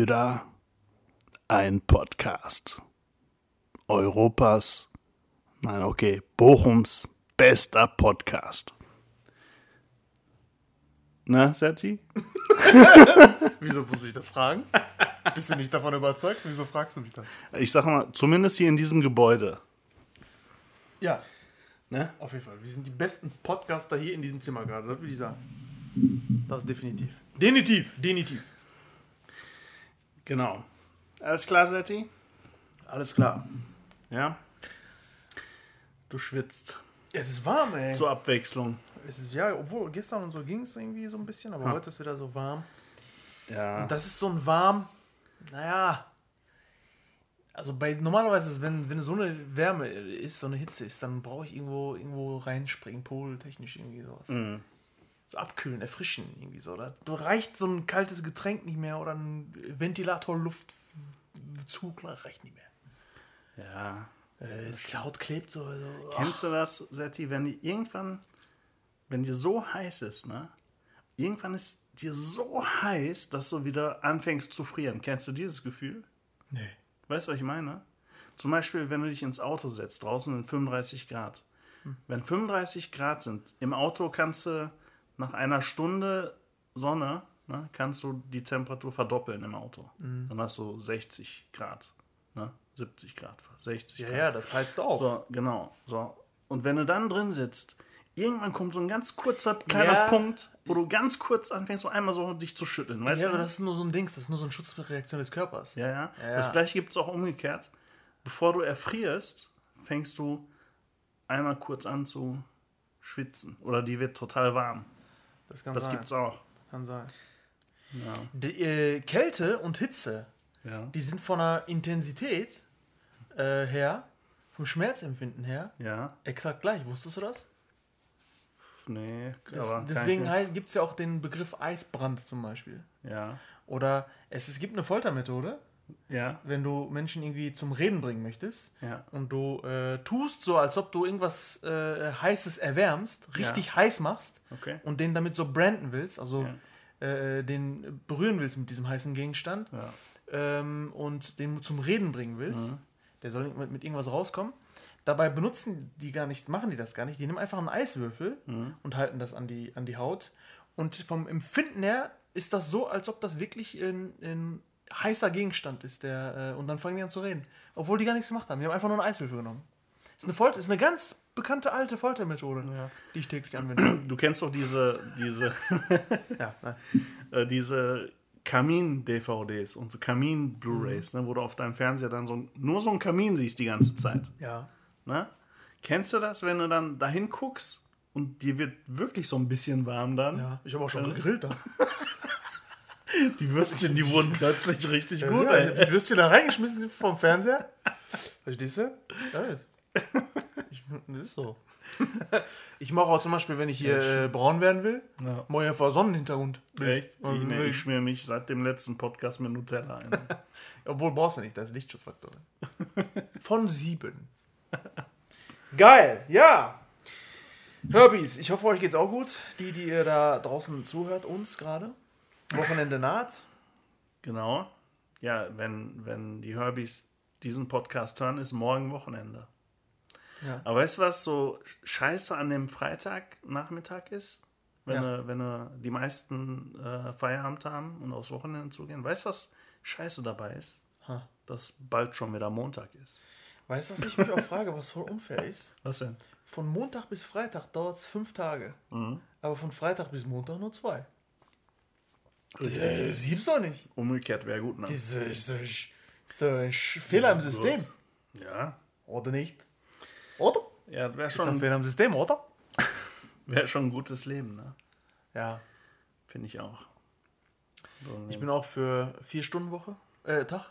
Brüder, ein Podcast. Europas, nein, okay, Bochums bester Podcast. Na, Serti? Wieso muss ich das fragen? Bist du nicht davon überzeugt? Wieso fragst du mich das? Ich sag mal, zumindest hier in diesem Gebäude. Ja, Ne? auf jeden Fall. Wir sind die besten Podcaster hier in diesem Zimmer gerade, das würde ich sagen. Das definitiv. Definitiv, definitiv. Genau. Alles klar, Serti? Alles klar. Ja? Du schwitzt. Es ist warm, ey. Zur Abwechslung. Es ist, ja, obwohl gestern und so ging es irgendwie so ein bisschen, aber Ha. heute ist wieder so warm. Ja. Und das ist so ein warm, naja. Also bei normalerweise, ist, wenn, wenn so eine Wärme ist, so eine Hitze ist, dann brauche ich irgendwo, irgendwo reinspringen, poltechnisch irgendwie sowas. Mhm. So abkühlen, erfrischen, irgendwie so. Da reicht so ein kaltes Getränk nicht mehr oder ein Ventilator Luftzug reicht nicht mehr. ja. Äh, die Haut klebt so. so. Kennst du das, Serti, wenn die irgendwann, wenn dir so heiß ist, ne? Irgendwann ist dir so heiß, dass du wieder anfängst zu frieren. Kennst du dieses Gefühl? Nee. Weißt du, was ich meine? Zum Beispiel, wenn du dich ins Auto setzt, draußen sind 35 Grad. Wenn 35 Grad sind, im Auto kannst du nach einer Stunde Sonne, ne, kannst du die Temperatur verdoppeln im Auto. Dann hast du 60 Grad, ne? 70 Grad, fast 60 Ja, Grad. ja, das heizt auf. So, genau. So. Und wenn du dann drin sitzt, irgendwann kommt so ein ganz kurzer kleiner Ja. Punkt, wo du ganz kurz anfängst, so einmal so dich zu schütteln. Weißt ja, du? aber das ist nur so ein Dings, das ist nur so eine Schutzreaktion des Körpers. ja, ja. Ja, Das gleiche gibt es auch umgekehrt. Bevor du erfrierst, fängst du einmal kurz an zu schwitzen. Oder die wird total warm. Das kann Das sein. gibt's auch. Kann sein. Ja. Die, äh, Kälte und Hitze, Ja. die sind von der Intensität äh, her, vom Schmerzempfinden her, Ja. exakt gleich. Wusstest du das? Nee, das aber deswegen gibt es ja auch den Begriff Eisbrand zum Beispiel. Ja. Oder es, es gibt eine Foltermethode, Ja. wenn du Menschen irgendwie zum Reden bringen möchtest Ja. und du äh, tust so, als ob du irgendwas äh, Heißes erwärmst, richtig heiß machst Okay. und den damit so branden willst, also äh, den berühren willst mit diesem heißen Gegenstand Ja. ähm, und den zum Reden bringen willst, Mhm. der soll mit, mit irgendwas rauskommen. Dabei benutzen die gar nicht, machen die das gar nicht. Die nehmen einfach einen Eiswürfel Mhm. und halten das an die, an die Haut. Und vom Empfinden her ist das so, als ob das wirklich ein, ein heißer Gegenstand ist. Der, äh, und dann fangen die an zu reden. Obwohl die gar nichts gemacht haben. Die haben einfach nur einen Eiswürfel genommen. Ist eine, Folter, ist eine ganz bekannte alte Foltermethode, Ja. die ich täglich anwende. Du kennst doch diese, diese, ja, nein. äh, diese Kamin-DVDs und so Kamin-Blu-Rays, ne, wo du auf deinem Fernseher dann so nur so einen Kamin siehst die ganze Zeit. ja. Ne? Kennst du das, wenn du dann dahin guckst und dir wird wirklich so ein bisschen warm dann? ja. Ich habe auch schon gegrillt da. Die Würstchen, die wurden plötzlich richtig gut. ja, ey. Die Würstchen da reingeschmissen vom Fernseher. Verstehst du? Ja, ist. Ich, das ist so. Ich mache auch zum Beispiel, wenn ich hier äh, braun werden will, Ja. mache ich einfach Sonnenhintergrund. Echt? Ich, nee, ich schmier mich seit dem letzten Podcast mit Nutella ein. Obwohl brauchst du nicht, da ist Lichtschutzfaktor. Von sieben. Geil, ja. Herbies, ich hoffe, euch geht's auch gut. Die, die ihr da draußen zuhört, uns gerade. Wochenende naht. genau. Ja, wenn, wenn die Herbies diesen Podcast hören, ist morgen Wochenende. Ja. Aber weißt du, was so scheiße an dem Freitagnachmittag ist? Wenn, Ja. wenn du die meisten äh, Feierabend haben und aufs Wochenende zugehen. Weißt du, was scheiße dabei ist? Ha. Dass bald schon wieder Montag ist. Weißt du, was ich mich auch frage, was voll unfair ist? Was denn? Von Montag bis Freitag dauert es fünf Tage. Mhm. Aber von Freitag bis Montag nur zwei. Äh, sieb's doch nicht. Umgekehrt wäre gut, ne? Das ist, ist, ist, ist doch ein Fehler im System. Ja. Oder nicht? Oder? Ja, das wäre Ist doch ein schon, Fehler im System, oder? wär schon ein gutes Leben, ne? Ja. Finde ich auch. So, Ich bin auch für vier Stunden Woche, äh, Tag.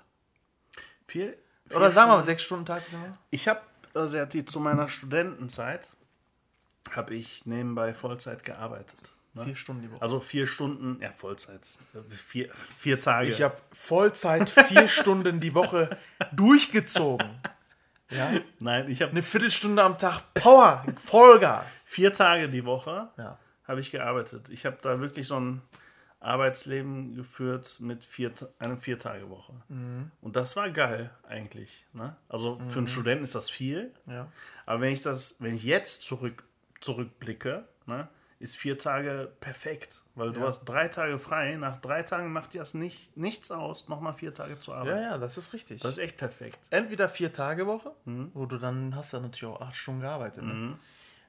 viel, Oder viel sagen wir mal sechs Stunden Tag sind wir. Ich habe, also zu meiner Studentenzeit, habe ich nebenbei Vollzeit gearbeitet. Ne? Vier Stunden die Woche. Also vier Stunden, ja, Vollzeit. Vier, vier Tage. ich habe Vollzeit vier Stunden die Woche durchgezogen. Ja? Nein, ich habe Eine Viertelstunde am Tag Power, Vollgas. vier Tage die Woche Ja. habe ich gearbeitet. Ich habe da wirklich so einen Arbeitsleben geführt mit vier, einer Viertagewoche. Und das war geil eigentlich. Ne? Also für einen Studenten ist das viel. Ja. Aber wenn ich das, wenn ich jetzt zurück, zurückblicke, ne, ist vier Tage perfekt. Weil du Ja. hast drei Tage frei. Nach drei Tagen macht dir das nicht, nichts aus, nochmal vier Tage zu Ja, arbeiten. ja, das ist richtig. Das ist echt perfekt. Entweder vier Tage Woche, wo du dann hast du natürlich auch acht Stunden gearbeitet. Ne? Mhm.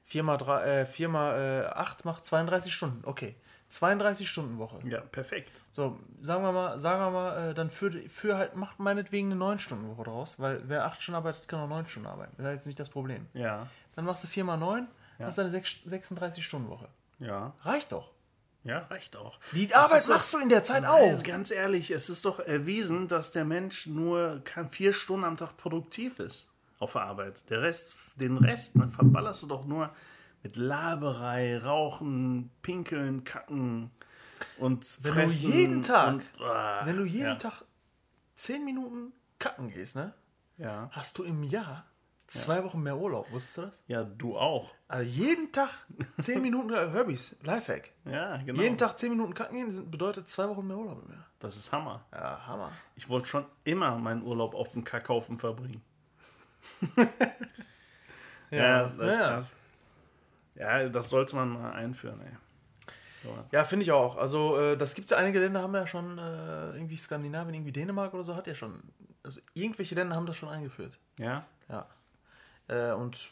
Vier mal, drei, äh, vier mal äh, acht macht 32 Stunden. Okay. 32 Stunden Woche. Ja, perfekt. So, sagen wir mal, sagen wir mal, äh, dann für, für halt, macht meinetwegen eine 9-Stunden-Woche draus, weil wer 8 Stunden arbeitet, kann auch 9 Stunden arbeiten. Das ist jetzt nicht das Problem. Ja, Dann machst du 4 mal 9, hast eine 36-Stunden-Woche. Ja. Reicht doch. Ja, reicht auch. Die Das Arbeit doch- machst du in der Zeit Nein, auch. Ganz ehrlich, es ist doch erwiesen, dass der Mensch nur vier Stunden am Tag produktiv ist auf der Arbeit. Der Rest, den Rest ne, verballerst du doch nur mit Laberei, Rauchen, Pinkeln, Kacken und Wenn Fressen. du jeden Tag, und, ah, wenn du jeden ja, Tag 10 Minuten kacken gehst, ne, Ja. hast du im Jahr zwei Wochen mehr Urlaub. Wusstest du das? ja, du auch. Also jeden Tag 10 Minuten äh, Herbys, Lifehack. Ja, genau. Jeden Tag 10 Minuten kacken gehen bedeutet zwei Wochen mehr Urlaub im Jahr. Das ist Hammer. Ja, Hammer. Ich wollte schon immer meinen Urlaub auf dem Kackhaufen verbringen. Ja, das ist ja. krass. Ja, das sollte man mal einführen, ey. Ja, finde ich auch. Also, äh, das gibt es ja einige Länder, haben ja schon, äh, irgendwie Skandinavien, irgendwie Dänemark oder so, hat ja schon. Also, irgendwelche Länder haben das schon eingeführt. Ja? Ja. Äh, und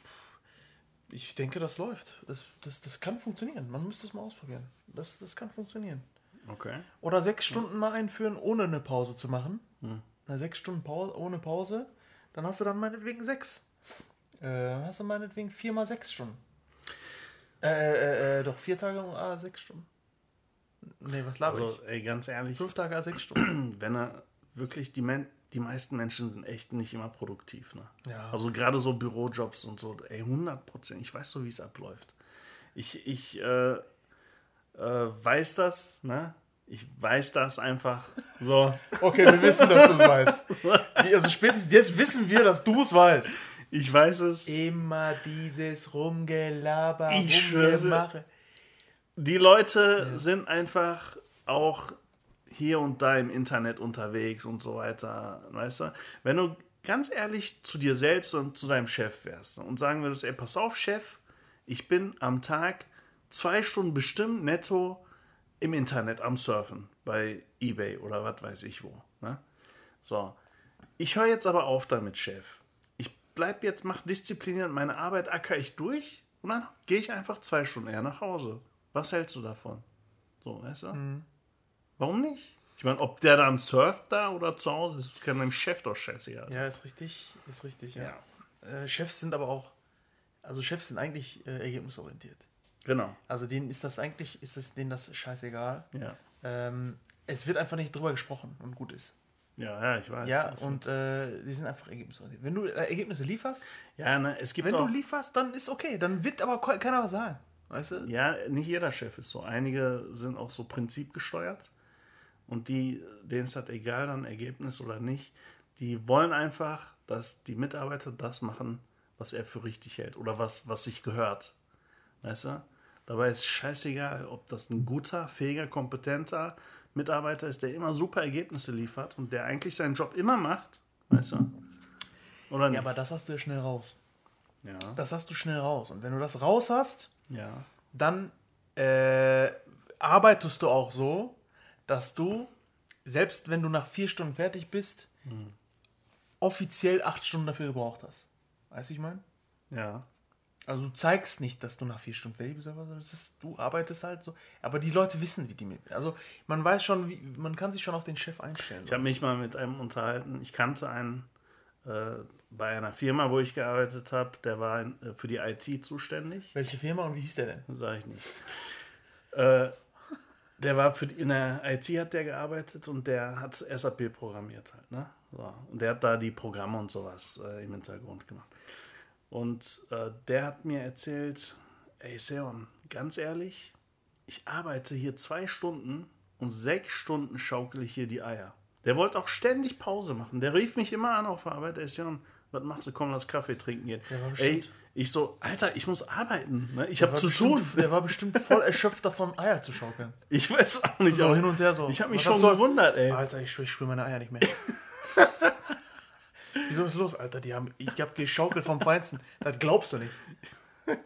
ich denke, das läuft. Das, das, das kann funktionieren. Man müsste es mal ausprobieren. Das, das kann funktionieren. Okay. Oder sechs Stunden mal einführen, ohne eine Pause zu machen. Na, sechs Stunden Pause, ohne Pause. Dann hast du dann meinetwegen sechs. Äh, dann hast du meinetwegen vier mal sechs Stunden. Äh, äh, äh, doch vier Tage um ah, sechs Stunden. Nee, was laber Also, ey, ganz ehrlich, ich? Fünf Tage ah, sechs Stunden. wenn er wirklich, die, Men die meisten Menschen sind echt nicht immer produktiv, ne? Ja. Also gerade so Bürojobs und so, ey, 100 Prozent. Ich weiß so, wie es abläuft. Ich, ich äh, äh, weiß das, ne? Ich weiß das einfach so. Okay, wir wissen, dass du es weißt. Also spätestens jetzt wissen wir, dass du es weißt. Ich weiß es. Immer dieses Rumgelaber, Ich schwöre. Rumgemache. Die Leute sind einfach auch hier und da im Internet unterwegs und so weiter, weißt du? Wenn du ganz ehrlich zu dir selbst und zu deinem Chef wärst und sagen würdest, ey, pass auf, Chef, ich bin am Tag zwei Stunden bestimmt netto im Internet am Surfen bei Ebay oder was weiß ich wo. Ne? So, ich höre jetzt aber auf damit, Chef. Ich bleib jetzt, mach diszipliniert meine Arbeit, acker ich durch und dann gehe ich einfach zwei Stunden eher nach Hause. Was hältst du davon? So, weißt du? Warum nicht? Ich meine, ob der dann surft da oder zu Hause ist, kann dem Chef doch scheißegal sein. Ja, ist richtig, ist richtig, ja. Ja. Äh, Chefs sind aber auch, also Chefs sind eigentlich äh, ergebnisorientiert. Genau. Also denen ist das eigentlich, ist es denen das scheißegal. Ja. Ähm, es wird einfach nicht drüber gesprochen und gut ist. Ja, ja, ich weiß. Ja, Das- und äh, die sind einfach ergebnisorientiert. Wenn du äh, Ergebnisse lieferst, ja, ne, es gibt wenn auch, du lieferst, dann ist okay. Dann wird aber ke- keiner was sagen. Weißt du? ja, nicht jeder Chef ist so. Einige sind auch so prinzipgesteuert und die, denen ist das egal, dann Ergebnis oder nicht. Die wollen einfach, dass die Mitarbeiter das machen, was er für richtig hält oder was, was sich gehört. Weißt du? Dabei ist scheißegal, ob das ein guter, fähiger, kompetenter Mitarbeiter ist, der immer super Ergebnisse liefert und der eigentlich seinen Job immer macht. Weißt du? Oder nicht? Ja, aber das hast du ja schnell raus. ja. Das hast du schnell raus. Und wenn du das raus hast, ja. dann äh, arbeitest du auch so, dass du, selbst wenn du nach vier Stunden fertig bist, offiziell acht Stunden dafür gebraucht hast. Weißt du, ich meine? Ja. Also du zeigst nicht, dass du nach vier Stunden fertig bist, aber das ist, du arbeitest halt so. Aber die Leute wissen, wie die mit. Also man weiß schon, wie, man kann sich schon auf den Chef einstellen. Ich habe mich mal mit einem unterhalten. Ich kannte einen äh, bei einer Firma, wo ich gearbeitet habe, der war in, äh, für die IT zuständig. Welche Firma und wie hieß der denn? Sage ich nicht. äh, der war für die, in der IT hat der gearbeitet und der hat SAP programmiert halt, ne? So. Und der hat da die Programme und sowas äh, im Hintergrund gemacht. Und äh, der hat mir erzählt, ey Seon, ganz ehrlich, ich arbeite hier zwei Stunden und sechs Stunden schaukel ich hier die Eier. Der wollte auch ständig Pause machen. Der rief mich immer an auf Arbeit. Ist Jan, was machst du? Komm, lass Kaffee trinken gehen. Ey, ich so, Alter, ich muss arbeiten. Ne? Ich habe zu bestimmt, tun. Der war bestimmt voll erschöpft davon, Eier zu schaukeln. Ich weiß auch nicht. So aber hin und her so. Ich habe mich Was schon gewundert, ey. Alter, ich, schwör, ich spüre meine Eier nicht mehr. Wieso ist los, Alter? Die haben, ich hab geschaukelt vom Feinsten. Das glaubst du nicht.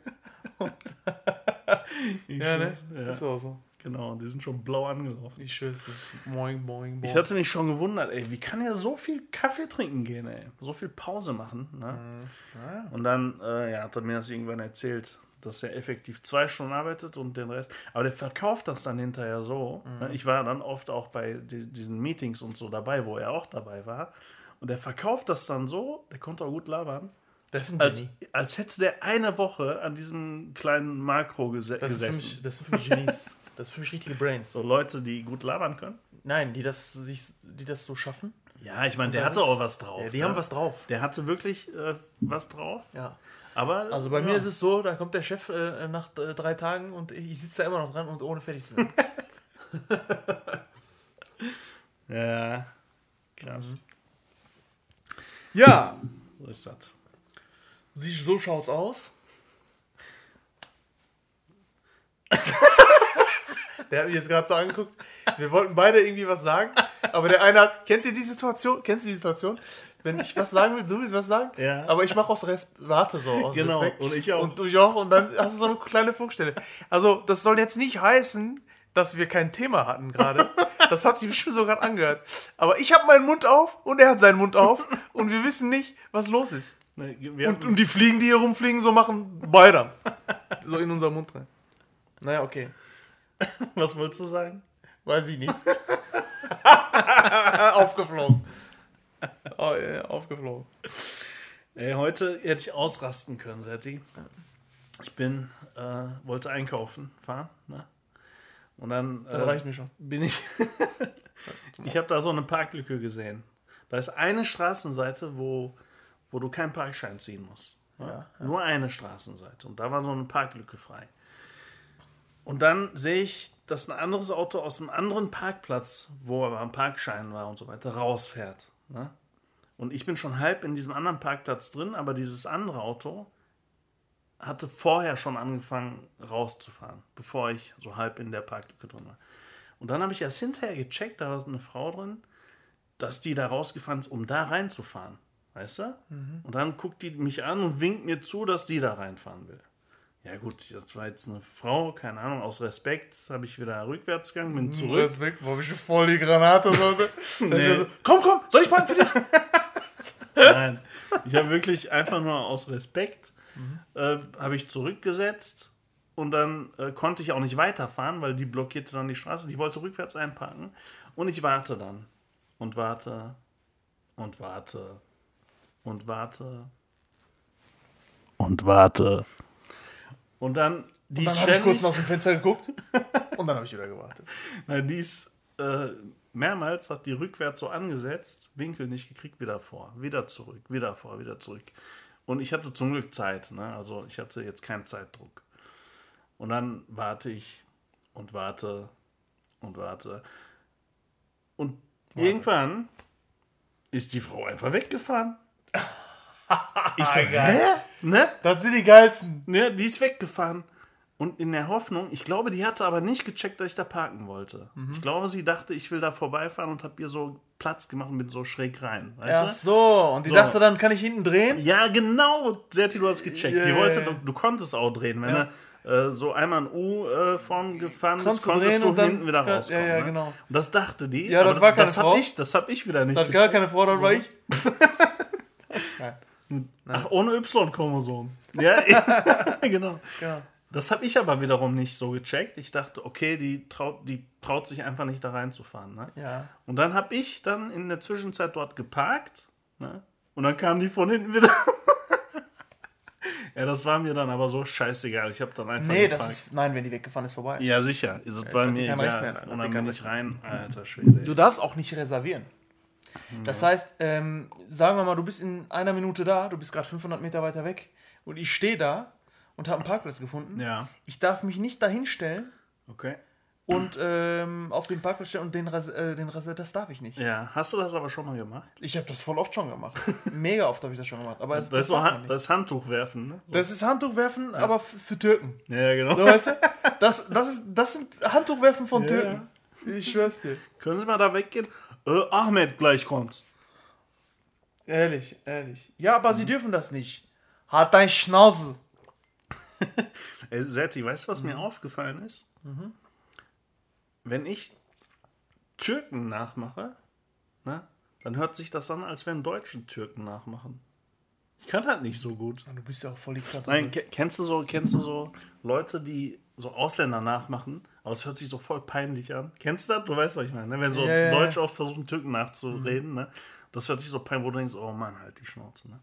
ja, ne? Ja. Ist auch so. Genau, die sind schon blau angelaufen. Ich schwör's dir. Moin, moin, moin. Ich hatte mich schon gewundert, ey, wie kann er so viel Kaffee trinken gehen, ey? So viel Pause machen, ne? ja. Und dann äh, ja, hat er mir das irgendwann erzählt, dass er effektiv zwei Stunden arbeitet und den Rest. Aber der verkauft das dann hinterher so. Ne? Ich war dann oft auch bei di diesen Meetings und so dabei, wo er auch dabei war. Und der verkauft das dann so, der konnte auch gut labern, Das ist ein als, als hätte der eine Woche an diesem kleinen Makro gese Das, ist gesessen. mich, das sind für mich Genies. Das sind für mich richtige Brains. So Leute, die gut labern können. Nein, die das, sich, die das so schaffen. Ja, ich meine, der hatte ist- auch was drauf. Ja, die ne? haben was drauf. Der hatte wirklich äh, was drauf. Ja. Aber Also bei mir ja. ist es so, da kommt der Chef äh, nach äh, drei Tagen und ich sitze da immer noch dran und ohne fertig zu werden. Ja, krass. ja, So ist das. so schaut's aus. der hat mich jetzt gerade so angeguckt. Wir wollten beide irgendwie was sagen, aber der eine hat, kennt ihr die Situation? Kennst du die Situation? Wenn ich was sagen will, du willst was sagen, Ja. aber ich mache aus Res Warte so. Aus Genau, Respekt. und ich auch. Und du auch. Und dann hast du so eine kleine Funkstelle. Also, das soll jetzt nicht heißen, dass wir kein Thema hatten gerade. Das hat sich bestimmt so gerade angehört. Aber ich habe meinen Mund auf und er hat seinen Mund auf und wir wissen nicht, was los ist. Ne, Und, und die Fliegen, die hier rumfliegen, so machen beide. So in unseren Mund rein. Naja, okay. was wolltest du sagen? Weiß ich nicht. aufgeflogen. Oh, ja, aufgeflogen. Ey, heute hätte ich ausrasten können, Setti. Ich bin, äh, wollte einkaufen, fahren, ne? Und dann Das äh, reicht mir schon. bin ich. ich habe da so eine Parklücke gesehen. Da ist eine Straßenseite, wo, wo du keinen Parkschein ziehen musst. Ne? Nur eine Straßenseite. Und da war so eine Parklücke frei. Und dann sehe ich, dass ein anderes Auto aus einem anderen Parkplatz, wo aber ein Parkschein war und so weiter, rausfährt. Ne? Und ich bin schon halb in diesem anderen Parkplatz drin, aber dieses andere Auto hatte vorher schon angefangen rauszufahren, bevor ich so halb in der Parklücke drin war. Und dann habe ich erst hinterher gecheckt, da war so eine Frau drin, dass die da rausgefahren ist, um da reinzufahren. Weißt du? Und dann guckt die mich an und winkt mir zu, dass die da reinfahren will. Ja gut, das war jetzt eine Frau, keine Ahnung, aus Respekt habe ich wieder rückwärts gegangen, bin zurück. Respekt, wo ich voll die Granate sollte. Nee. so, komm, komm, soll ich parken für dich? Nein, ich habe wirklich einfach nur aus Respekt äh, habe ich zurückgesetzt und dann äh, konnte ich auch nicht weiterfahren, weil die blockierte dann die Straße. Die wollte rückwärts einparken und ich warte dann und warte und warte und warte und warte und dann die Dann ist habe ich kurz aus dem Fenster geguckt und dann habe ich wieder gewartet. nein, die ist äh, mehrmals hat die rückwärts so angesetzt, Winkel nicht gekriegt, wieder vor, wieder zurück, wieder vor, wieder zurück. Und ich hatte zum Glück Zeit, ne? also ich hatte jetzt keinen Zeitdruck. Und dann warte ich und warte und warte. Und irgendwann ist die Frau einfach weggefahren. Ich so, hä? Ne? Das sind die geilsten. Ne, die ist weggefahren. Und in der Hoffnung, ich glaube, die hatte aber nicht gecheckt, dass ich da parken wollte. Ich glaube, sie dachte, ich will da vorbeifahren und habe ihr so Platz gemacht und bin so schräg rein. Weißt Ach so, und die So. dachte dann, kann ich hinten drehen? Ja, genau. Serti, du hast gecheckt. Ja, die wollte. Du, du konntest auch drehen. Wenn Ja. er äh, so einmal in U-Form gefahren bist, Konntest du konntest du hinten wieder rauskommen. ja, ja, ne? genau. Und das dachte die. Ja, das war keine das Frau. Hab ich, das habe ich wieder nicht Das hat gar keine Frau, dann war ich. Ach, ohne Y-Chromosom. Ja, ja, genau. Genau. Das habe ich aber wiederum nicht so gecheckt. Ich dachte, okay, die traut, die traut sich einfach nicht da reinzufahren. Ne? Ja. Und dann habe ich dann in der Zwischenzeit dort geparkt. Ne? Und dann kam die von hinten wieder. ja, das war mir dann aber so scheißegal. Ich habe dann einfach Nee, geparkt. das ist. Nein, wenn die weggefahren ist, vorbei. Ja, sicher. Bei hat die mir egal. Und dann bin ich rein. Alter Schwede. Du darfst auch nicht reservieren. Das heißt, ähm, sagen wir mal, du bist in einer Minute da, du bist gerade 500 Meter weiter weg und ich stehe da und habe einen Parkplatz gefunden. Ja, Ich darf mich nicht dahin stellen, okay. und ähm, auf den Parkplatz stellen und den, Ras äh, den Ras das darf ich nicht. Ja, hast du das aber schon mal gemacht? Ich habe das voll oft schon gemacht. Mega oft habe ich das schon gemacht. Aber es, Das ist so Han das Handtuch werfen, ne? So. das ist Handtuch werfen, aber f- für Türken. Ja, genau. So, weißt du? Das, das, ist, das sind Handtuchwerfen von Ja. Türken. Ich schwör's dir. Können Sie mal da weggehen? Äh, Ahmed gleich kommt. Ehrlich, ehrlich. Ja, aber sie dürfen das nicht. Halt dein Schnauze. Ey, Setti, weißt du, was mir aufgefallen ist? Wenn ich Türken nachmache, ne, dann hört sich das an, als wenn Deutsche Türken nachmachen. Ich kann das nicht so gut. Du bist ja auch voll die Klatte. Nein, ke- kennst du so, kennst du so Leute, die so Ausländer nachmachen, aber es hört sich so voll peinlich an. Kennst du das? Du weißt, was ich meine. Ne? Wenn so Ja, ja, ja. Deutsche oft versuchen, Türken nachzureden, ne? Das hört sich so peinlich, wo du denkst, oh Mann, halt die Schnauze. Ne?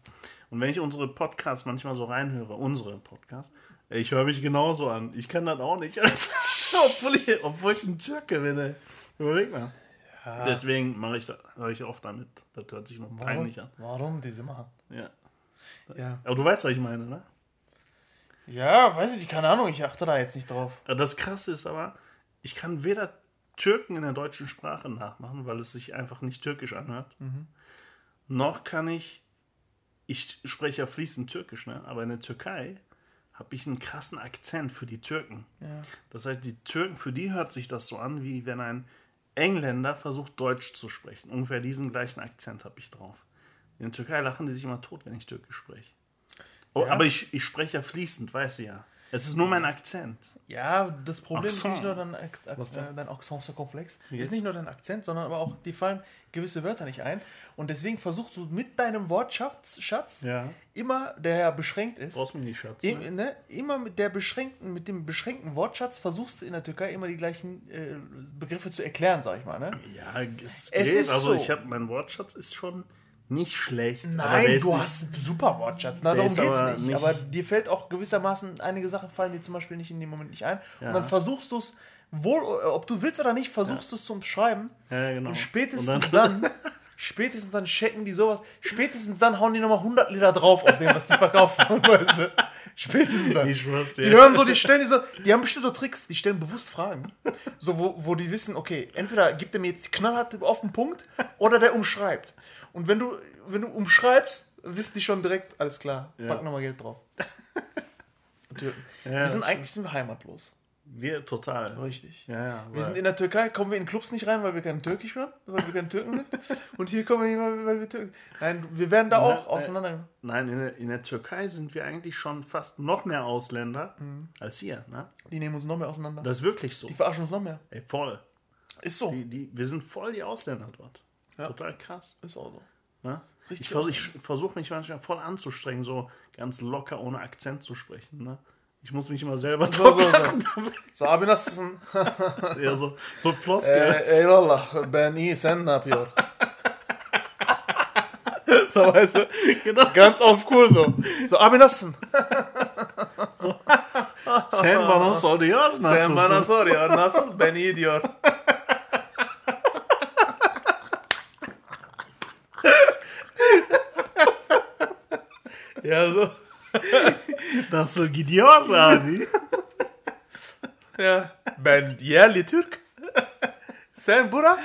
Und wenn ich unsere Podcasts manchmal so reinhöre, unsere Podcasts, ich höre mich genauso an. Ich kann das auch nicht. obwohl, ich, obwohl ich ein Türke bin, ey. Überleg mal. Deswegen mache ich das, höre ich oft damit. Das hört sich noch peinlich an. Warum diese machen? Ja. Ja. Aber du weißt, was ich meine, ne? Ja, weiß ich nicht, keine Ahnung, ich achte da jetzt nicht drauf. Das Krasse ist aber, ich kann weder Türken in der deutschen Sprache nachmachen, weil es sich einfach nicht türkisch anhört, noch kann ich, ich spreche ja fließend Türkisch, ne? aber in der Türkei habe ich einen krassen Akzent für die Türken. Ja. Das heißt, die Türken, für die hört sich das so an, wie wenn ein Engländer versucht, Deutsch zu sprechen. Ungefähr diesen gleichen Akzent habe ich drauf. In der Türkei lachen die sich immer tot, wenn ich Türkisch spreche. Oh, Ja. Aber ich, ich spreche ja fließend, weißt du ja. Es ist nur mein Akzent. Ja, das Problem ist Accent. nicht nur dein, Ak äh, dein Accent komplex, Yes. ist nicht nur dein Akzent, sondern aber auch, die fallen gewisse Wörter nicht ein. Und deswegen versuchst du mit deinem Wortschatz Schatz, Ja. immer, der ja beschränkt ist, Brauchst mir nicht, Schatz. im, Ne? ne, immer mit der beschränkten, mit dem beschränkten Wortschatz versuchst du in der Türkei immer die gleichen äh, Begriffe zu erklären, sag ich mal. Ne? Ja, es, Es geht. ist also so. ich habe mein Wortschatz ist schon nicht schlecht. Nein, du hast einen super Wortschatz. Na, darum geht's aber nicht. nicht- Aber dir fällt auch gewissermaßen einige Sachen fallen dir zum Beispiel nicht in dem Moment nicht ein. Ja. Und dann versuchst du es, wohl, äh, ob du willst oder nicht, versuchst du es zum Schreiben. Ja, genau. Und spätestens Und dann, spätestens dann checken die sowas. Spätestens dann hauen die nochmal 100 Liter drauf auf dem, was die verkaufen. weißt du? Spätestens dann. Ich schwör's dir. Die hören so, die stellen diese, die haben bestimmt so Tricks, die stellen bewusst Fragen, so wo, wo die wissen, okay, entweder gibt er mir jetzt knallhart auf den Punkt oder der umschreibt. Und wenn du, wenn du umschreibst, wissen die schon direkt, alles klar, Ja. pack nochmal Geld drauf. Wir sind eigentlich sind wir heimatlos. Wir total. Richtig. Ja, ja. Wir sind in der Türkei, kommen wir in Clubs nicht rein, weil wir kein Türkisch können, weil wir keine Türken sind. Und hier kommen wir nicht, weil wir- weil wir Türken sind. Nein, wir werden da Na, auch äh, auseinander. Nein, in der, in der Türkei sind wir eigentlich schon fast noch mehr Ausländer Mhm. als hier. Ne? Die nehmen uns noch mehr auseinander. Das ist wirklich so. die verarschen uns noch mehr. Ey, voll. Ist so. Die, die, wir sind voll die Ausländer dort. Ja. Total krass. Ist auch so. Ne? Ich versuche versuch mich manchmal voll anzustrengen, so ganz locker ohne Akzent zu sprechen. Ne? Ich muss mich immer selber So, drauf so, so. So abi nasılsın? Ja, so, so Floskel. Ee, eyvallah ben iyi sen ne yapıyor? so weißt du, genau. ganz auf cool so. So abi nasılsın? Sen bana soruyor Sen nasılsın? bana sor ya nasıl ben iyi diyor. Ja so. Nasıl gidiyor abi? Ya ben yerli Türk. Sen bura?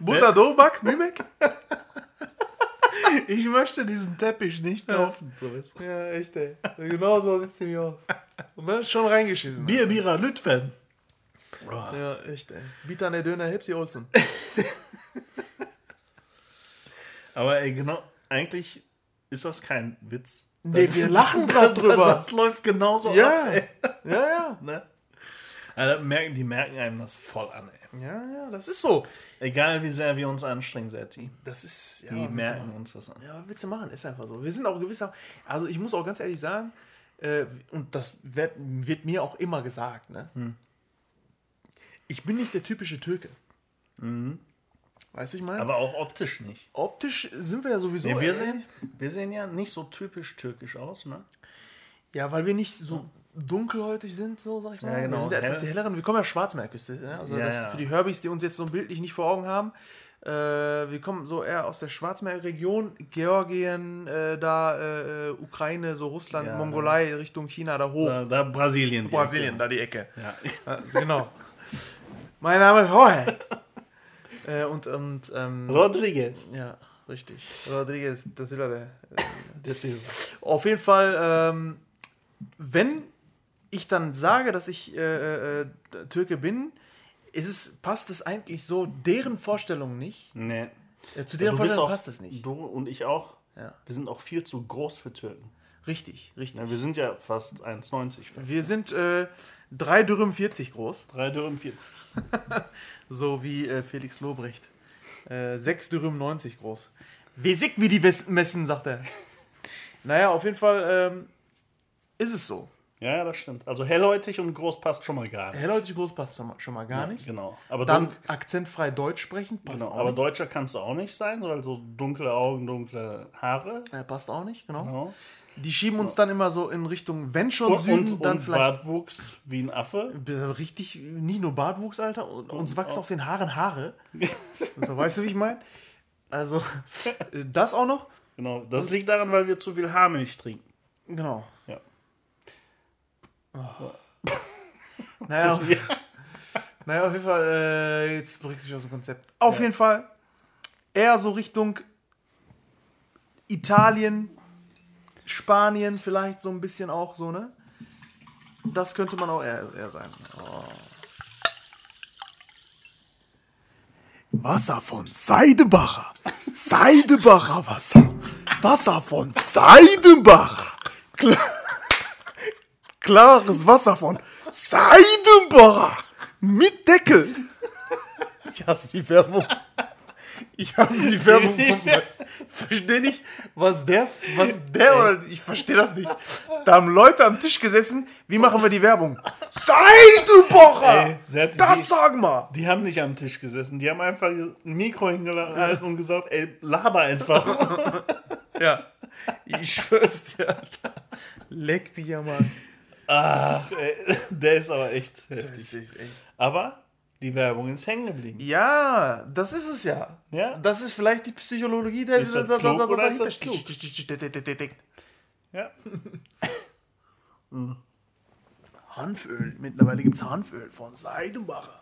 Burada doğmak, büyümek. Ich möchte diesen Teppich nicht kaufen. So ist. Ja, echt ey. Genau so sieht sie aus. Und dann schon reingeschissen. ne? Bir bira lütfen. Ja, echt ey. Bir tane döner hepsi olsun. Aber ey, genau, eigentlich ist das kein Witz. Nee, Das- wir lachen das- drüber. Das läuft genauso Ja. ab, ey. Ja, ja. Ne? Also, merken, die merken einem das voll an, ey. Ja, ja, das ist so. Egal wie sehr wir uns anstrengen, Setti. Das ist, ja, Die merken uns das an. Ja, du machen? Ist einfach so. Wir sind auch gewisser, also ich muss auch ganz ehrlich sagen, äh, und das wird, wird mir auch immer gesagt, ne? Ich bin nicht der typische Türke. Weißt du, ich meine? Aber auch optisch nicht. optisch sind wir ja sowieso. Nee, wir, äh, sehen, wir sehen ja nicht so typisch türkisch aus, ne? Ja, weil wir nicht so dunkelhäutig sind, so sag ich mal. Ja, genau. Wir sind ja etwas Hell. helleren. Wir kommen ja Schwarzmeerküste. Ne? Also Ja, das ja. für die Herbys, die uns jetzt so bildlich nicht vor Augen haben. Äh, wir kommen so eher aus der Schwarzmeerregion, Georgien, äh, da äh, Ukraine, so Russland, Ja. Mongolei, Richtung China, da hoch. Da, da Brasilien. Brasilien, da die Ecke. Ja. Also, genau. Mein Name ist Jorge. äh, und, und, ähm, Rodriguez. ja, richtig. Rodriguez, das ist der. Das ist Auf jeden Fall, ähm, wenn ich dann sage, dass ich äh, äh, Türke bin, ist es, passt es eigentlich so deren Vorstellungen nicht. nee. Äh, zu deren Vorstellungen auch, passt es nicht. Du und ich auch. Ja. Wir sind auch viel zu groß für Türken. Richtig, richtig. Ja, wir sind ja fast 1,90 fest. Wir sind äh, 3 Dürüm 40 groß, 3 Dürren 40. so wie äh, Felix Lobrecht. Äh, 6 Dürüm 90 groß. Wie sick wie die Wes- messen, sagt er. naja, auf jeden Fall ähm, ist es so. Ja, ja, das stimmt. Also hellhäutig und groß passt schon mal gar nicht. Hellhäutig groß passt schon mal, gar nicht. Genau. Aber, Dann dun- akzentfrei Deutsch sprechen passt genau. auch aber nicht. Deutscher kannst du auch nicht sein, weil so dunkle Augen, dunkle Haare. Äh, passt auch nicht, genau. Genau. Die schieben uns dann immer so in Richtung, wenn schon Und, Süden, und, dann und vielleicht Bartwuchs wie ein Affe. richtig, nicht nur Bartwuchs, Alter, und, uns wachsen auf den Haaren Haare. so, weißt du, wie ich meine? Also, das auch noch. Genau. Das liegt daran, weil wir zu viel Haarmilch trinken. Genau. Ja. Naja, auf, Ja. naja, auf jeden Fall, äh, jetzt bringst du mich aus dem Konzept. Auf jeden Fall eher so Richtung Italien, Spanien vielleicht so ein bisschen auch so, ne? Das könnte man auch eher, eher sein. Oh. Wasser von Seidenbacher. Seidenbacher Wasser. Wasser von Seidenbacher. Klar. Klares Wasser von Seidenbacher. Mit Deckel. Ich hasse die Werbung. Ich hasse die Werbung. Vom verstehe nicht, was der, was der oder ich verstehe das nicht. Da haben Leute am Tisch gesessen. Wie machen wir die Werbung? Seidenbacher. Ey, das die- sag mal. Die haben nicht am Tisch gesessen. Die haben einfach ein Mikro hingehalten und gesagt, ey, laber einfach. Ja. Ich schwör's dir. Alter. Leck mich ja mal. Ach, ey, der ist aber echt heftig. Ist echt. Aber die Werbung ist hängen geblieben. Ja, das ist es ja. Ja. Das ist vielleicht die Psychologie der Ist das klug oder ist das dahinter klug? Ja. Hanföl. Mittlerweile gibt es Hanföl von Seidenbacher.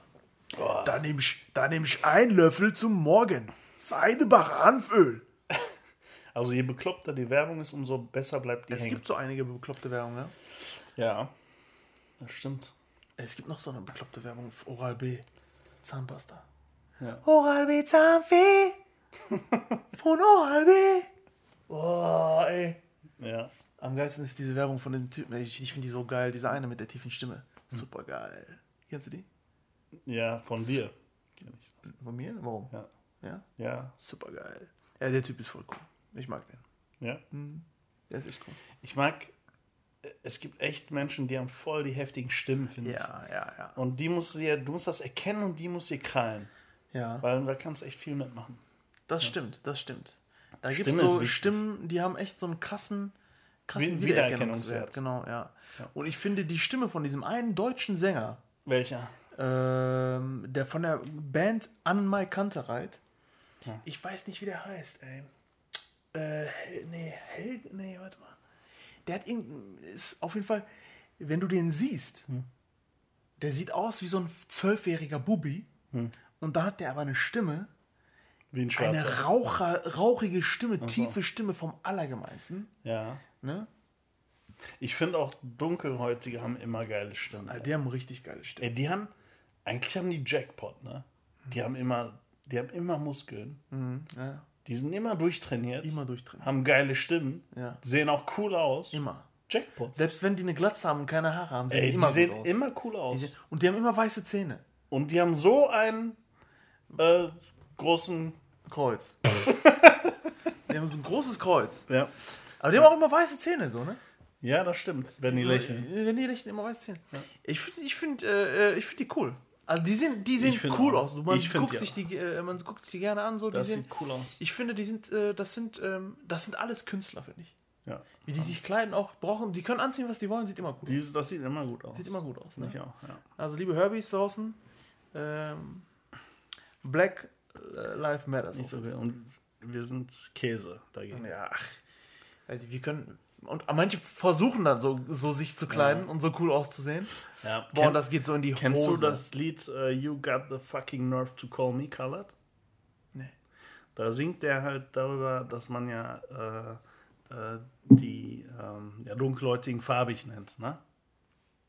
Da nehme ich, da nehm ich einen Löffel zum Morgen. Seidenbacher Hanföl. Also je bekloppter die Werbung ist, umso besser bleibt die Es hängen. gibt so einige bekloppte Werbung, ja. Ja, das stimmt. Es gibt noch so eine bekloppte Werbung für Oral B. Zahnpasta. Ja. Oral B Zahnfee. Von Oral B. Boah, ey. Ja. Am geilsten ist diese Werbung von dem Typen. Ich, ich finde die so geil, diese eine mit der tiefen Stimme. Super geil. Kennst du die? Ja, von dir. Kenn ich. Von mir? Warum? Ja. Ja? Ja. Super geil. Ja, der Typ ist voll cool. Ich mag den. Ja. Der ist echt cool. Ich mag, es gibt echt Menschen, die haben voll die heftigen Stimmen, finde ich. Ja, ja, ja. Und die musst du dir, du musst das erkennen und die musst du dir krallen. Ja, Weil da kannst du echt viel mitmachen. das stimmt, das stimmt. Da gibt es so. Stimmen, die haben echt so einen krassen, krassen Wi- Wiedererkennungswert. Wiedererkennungswert. Genau, ja. Und ich finde die Stimme von diesem einen deutschen Sänger, Welcher? ähm, der von der Band An My Kantereit, Ja. ich weiß nicht, wie der heißt, ey. Äh, nee, Hel nee, warte mal. Der hat irgendein, ist auf jeden Fall, wenn du den siehst, Hm. der sieht aus wie so ein zwölfjähriger Bubi. Hm. Und da hat der aber eine Stimme, Wie ein eine Schwarzer. Raucher, rauchige Stimme, tiefe Stimme vom Allergemeinsten. Ja. Ne? Ich finde auch Dunkelhäutige haben immer geile Stimmen. Also die haben richtig geile Stimme. Ey, die haben, eigentlich haben die Jackpot, ne? Die haben immer, die haben immer Muskeln. Mhm, ja, Die sind immer durchtrainiert. immer durchdrehen. Haben geile Stimmen. Ja. Sehen auch cool aus. Immer. Jackpot. Selbst wenn die eine Glatze haben und keine Haare haben, sehen Ey, die die immer sehen gut aus. immer cool aus. Die sehen- Und die haben immer weiße Zähne. Und die haben so einen äh, großen. Kreuz. die haben so ein großes Kreuz. Ja. Aber die haben auch immer weiße Zähne, so, ne? ja, das stimmt, wenn die lächeln. Wenn die lächeln, immer weiße Zähne. Ich finde ich find, äh, äh, ich find die cool. Also die, sind, die sehen cool auch. aus. Man, guckt die sich die, äh, man guckt sich die gerne an. So. Die Das sehen, sieht cool aus. ich finde, die sind, äh, das, sind, ähm, das sind alles Künstler, finde ich. Ja. Wie die sich kleiden, auch brauchen. Die können anziehen, was die wollen, sieht immer gut. Dieses, das sieht immer gut aus. Sieht immer gut aus. Ne? Ich auch, ja. Also liebe Herbies draußen, ähm, Black äh, Lives Matter. Nicht so viel. Und wir sind Käse dagegen. Ja, ach. Also wir können. Und manche versuchen dann so, so sich zu kleiden und so cool auszusehen. Ja. Boah, und das geht so in die Kennst Hose. du das Lied uh, You Got the Fucking Nerve to Call Me Colored? Nee. Da singt der halt darüber, dass man ja äh, äh, die ähm, ja, Dunkelhäutigen farbig nennt. Ne?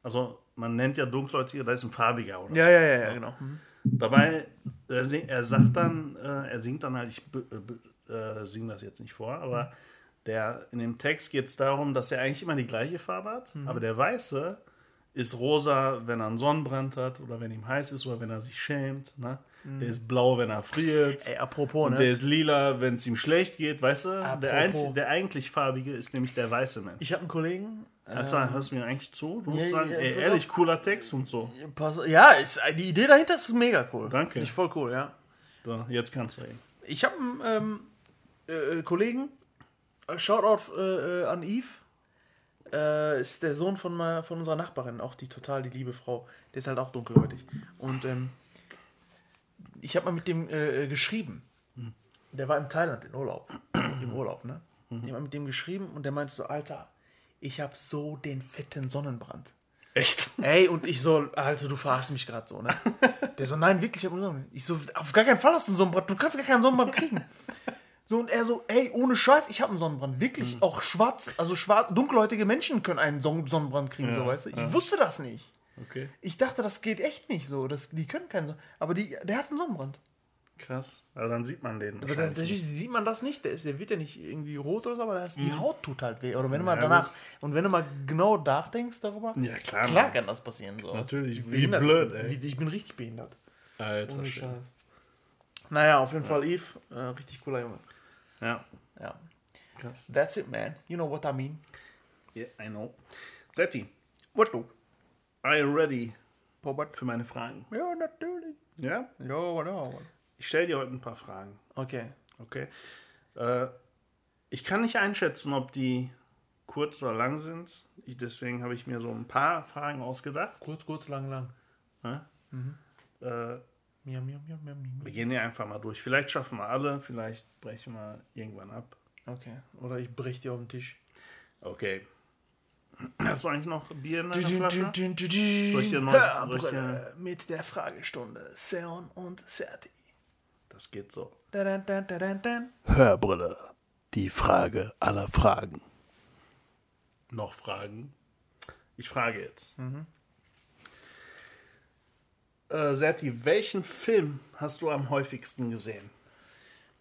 Also man nennt ja Dunkelhäutige, da ist ein farbiger, oder? Ja, ja, ja, ja, genau. Mhm. Dabei, er, sing, er sagt dann, äh, er singt dann halt, ich äh, äh, singe das jetzt nicht vor, aber der, in dem Text geht es darum, dass er eigentlich immer die gleiche Farbe hat, aber der Weiße ist rosa, wenn er einen Sonnenbrand hat oder wenn ihm heiß ist oder wenn er sich schämt. Ne? Der ist blau, wenn er friert. Ey, apropos, Und ne? der ist lila, wenn es ihm schlecht geht, weißt du? Der, einzige, der eigentlich farbige ist nämlich der weiße Mensch. Ich habe einen Kollegen. Also, hörst du mir eigentlich zu? Du musst ja, sagen, ja, ey, ehrlich, cooler Text und so. Ja, ist, die Idee dahinter ist mega cool. Danke. Finde ich voll cool, ja. So, jetzt kannst du reden. Ich habe einen ähm, äh, Kollegen, äh, Shoutout äh, äh, an Yves, äh, ist der Sohn von, von unserer Nachbarin, auch die total die liebe Frau. Der ist halt auch dunkelhäutig. Und ähm, ich habe mal mit dem äh, äh, geschrieben. Der war in Thailand in Urlaub. Im Urlaub, ne? Ich habe mal mit dem geschrieben und der meinte so, Alter, ich habe so den fetten Sonnenbrand. Echt? Ey, und ich so, Alter, du verarschst mich gerade so, ne? Der so, nein, wirklich, ich hab einen Sonnenbrand. Ich so, auf gar keinen Fall hast du einen Sonnenbrand. Du kannst gar keinen Sonnenbrand kriegen. So, und er so, ey, ohne Scheiß, ich habe einen Sonnenbrand. Wirklich, auch schwarz, also schwarz, dunkelhäutige Menschen können einen Son Sonnenbrand kriegen, so, weißt du? Ich wusste das nicht. Okay. Ich dachte, das geht echt nicht so. Das, die können keinen Son Aber die, der hat einen Sonnenbrand. Krass. Aber dann sieht man den. Aber da, wahrscheinlich natürlich nicht. sieht man das nicht. Der, ist, der wird ja nicht irgendwie rot oder so, aber das, die Haut tut halt weh. Oder wenn du mal Ja, danach, gut. und wenn du mal genau nachdenkst darüber, Ja, klar. klar kann das passieren. So. Natürlich. Wie Behindert. blöd, ey. Wie, ich bin richtig behindert. Alter. Ohne. Scheiß. Naja, auf jeden Fall Eve, äh, richtig cooler Junge. Ja. Ja. Krass. That's it, man. You know what I mean. Yeah, I know. Setti, What du? are you ready Robert? für meine Fragen? Ja, natürlich. Ja? Ja, genau. Ich stelle dir heute ein paar Fragen. Okay. Okay. Äh, ich kann nicht einschätzen, ob die kurz oder lang sind. Ich, deswegen habe ich mir so ein paar Fragen ausgedacht. Kurz, kurz, lang, lang. Ne? Äh, Miam, miam, miam, miam, miam. wir gehen hier einfach mal durch. Vielleicht schaffen wir alle, vielleicht brechen wir irgendwann ab. Okay. Oder ich brech dir auf den Tisch. Okay. Hast du eigentlich noch Bier in deiner Flasche? Ich dir- mit der Fragestunde Seon und Serti. Das geht so. Hörbrille. Die Frage aller Fragen. Noch Fragen? Ich frage jetzt. Äh, Serti, welchen Film hast du am häufigsten gesehen?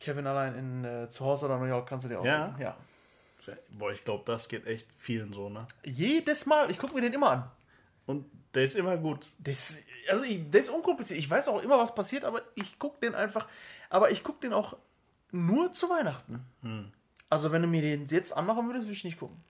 Kevin allein in äh, zu Hause oder New York kannst du dir Ja? aussuchen. Ja. Boah, ich glaube, das geht echt vielen so, ne? Jedes Mal. Ich gucke mir den immer an. Und der ist immer gut. Das, also ich, das ist unkompliziert. Ich weiß auch immer, was passiert, aber ich gucke den einfach. Aber ich gucke den auch nur zu Weihnachten. Also wenn du mir den jetzt anmachen würdest, würde ich nicht gucken.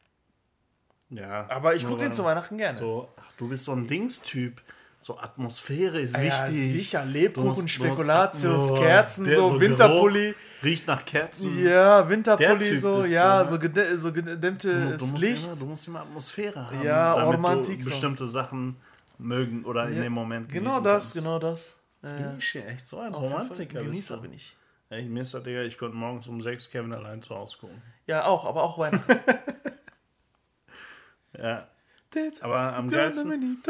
Ja. Aber ich gucke den zu Weihnachten gerne. So, ach, du bist so ein Dingstyp. So Atmosphäre ist Ja, wichtig. sicher, Du Lebkuchen, du Spekulatius, Oh, Kerzen, der- so, Winterpulli. Geruch, riecht nach Kerzen. Ja, Winterpulli, so, ja, du, ne? so, gede so gedämmtes Du musst, Licht. immer, du musst immer Atmosphäre haben, Ja, Romantik du so. bestimmte Sachen mögen oder in Ja, dem Moment Genau das, kannst. genau das. Ja. Bin ich echt so ein Romantiker? Genießer du. bin ich. Ey, mir ist das, Digga, ich konnte morgens um sechs Kevin allein zu Hause gucken. Ja, auch, aber auch Weihnachten. Ja. Aber am geilsten,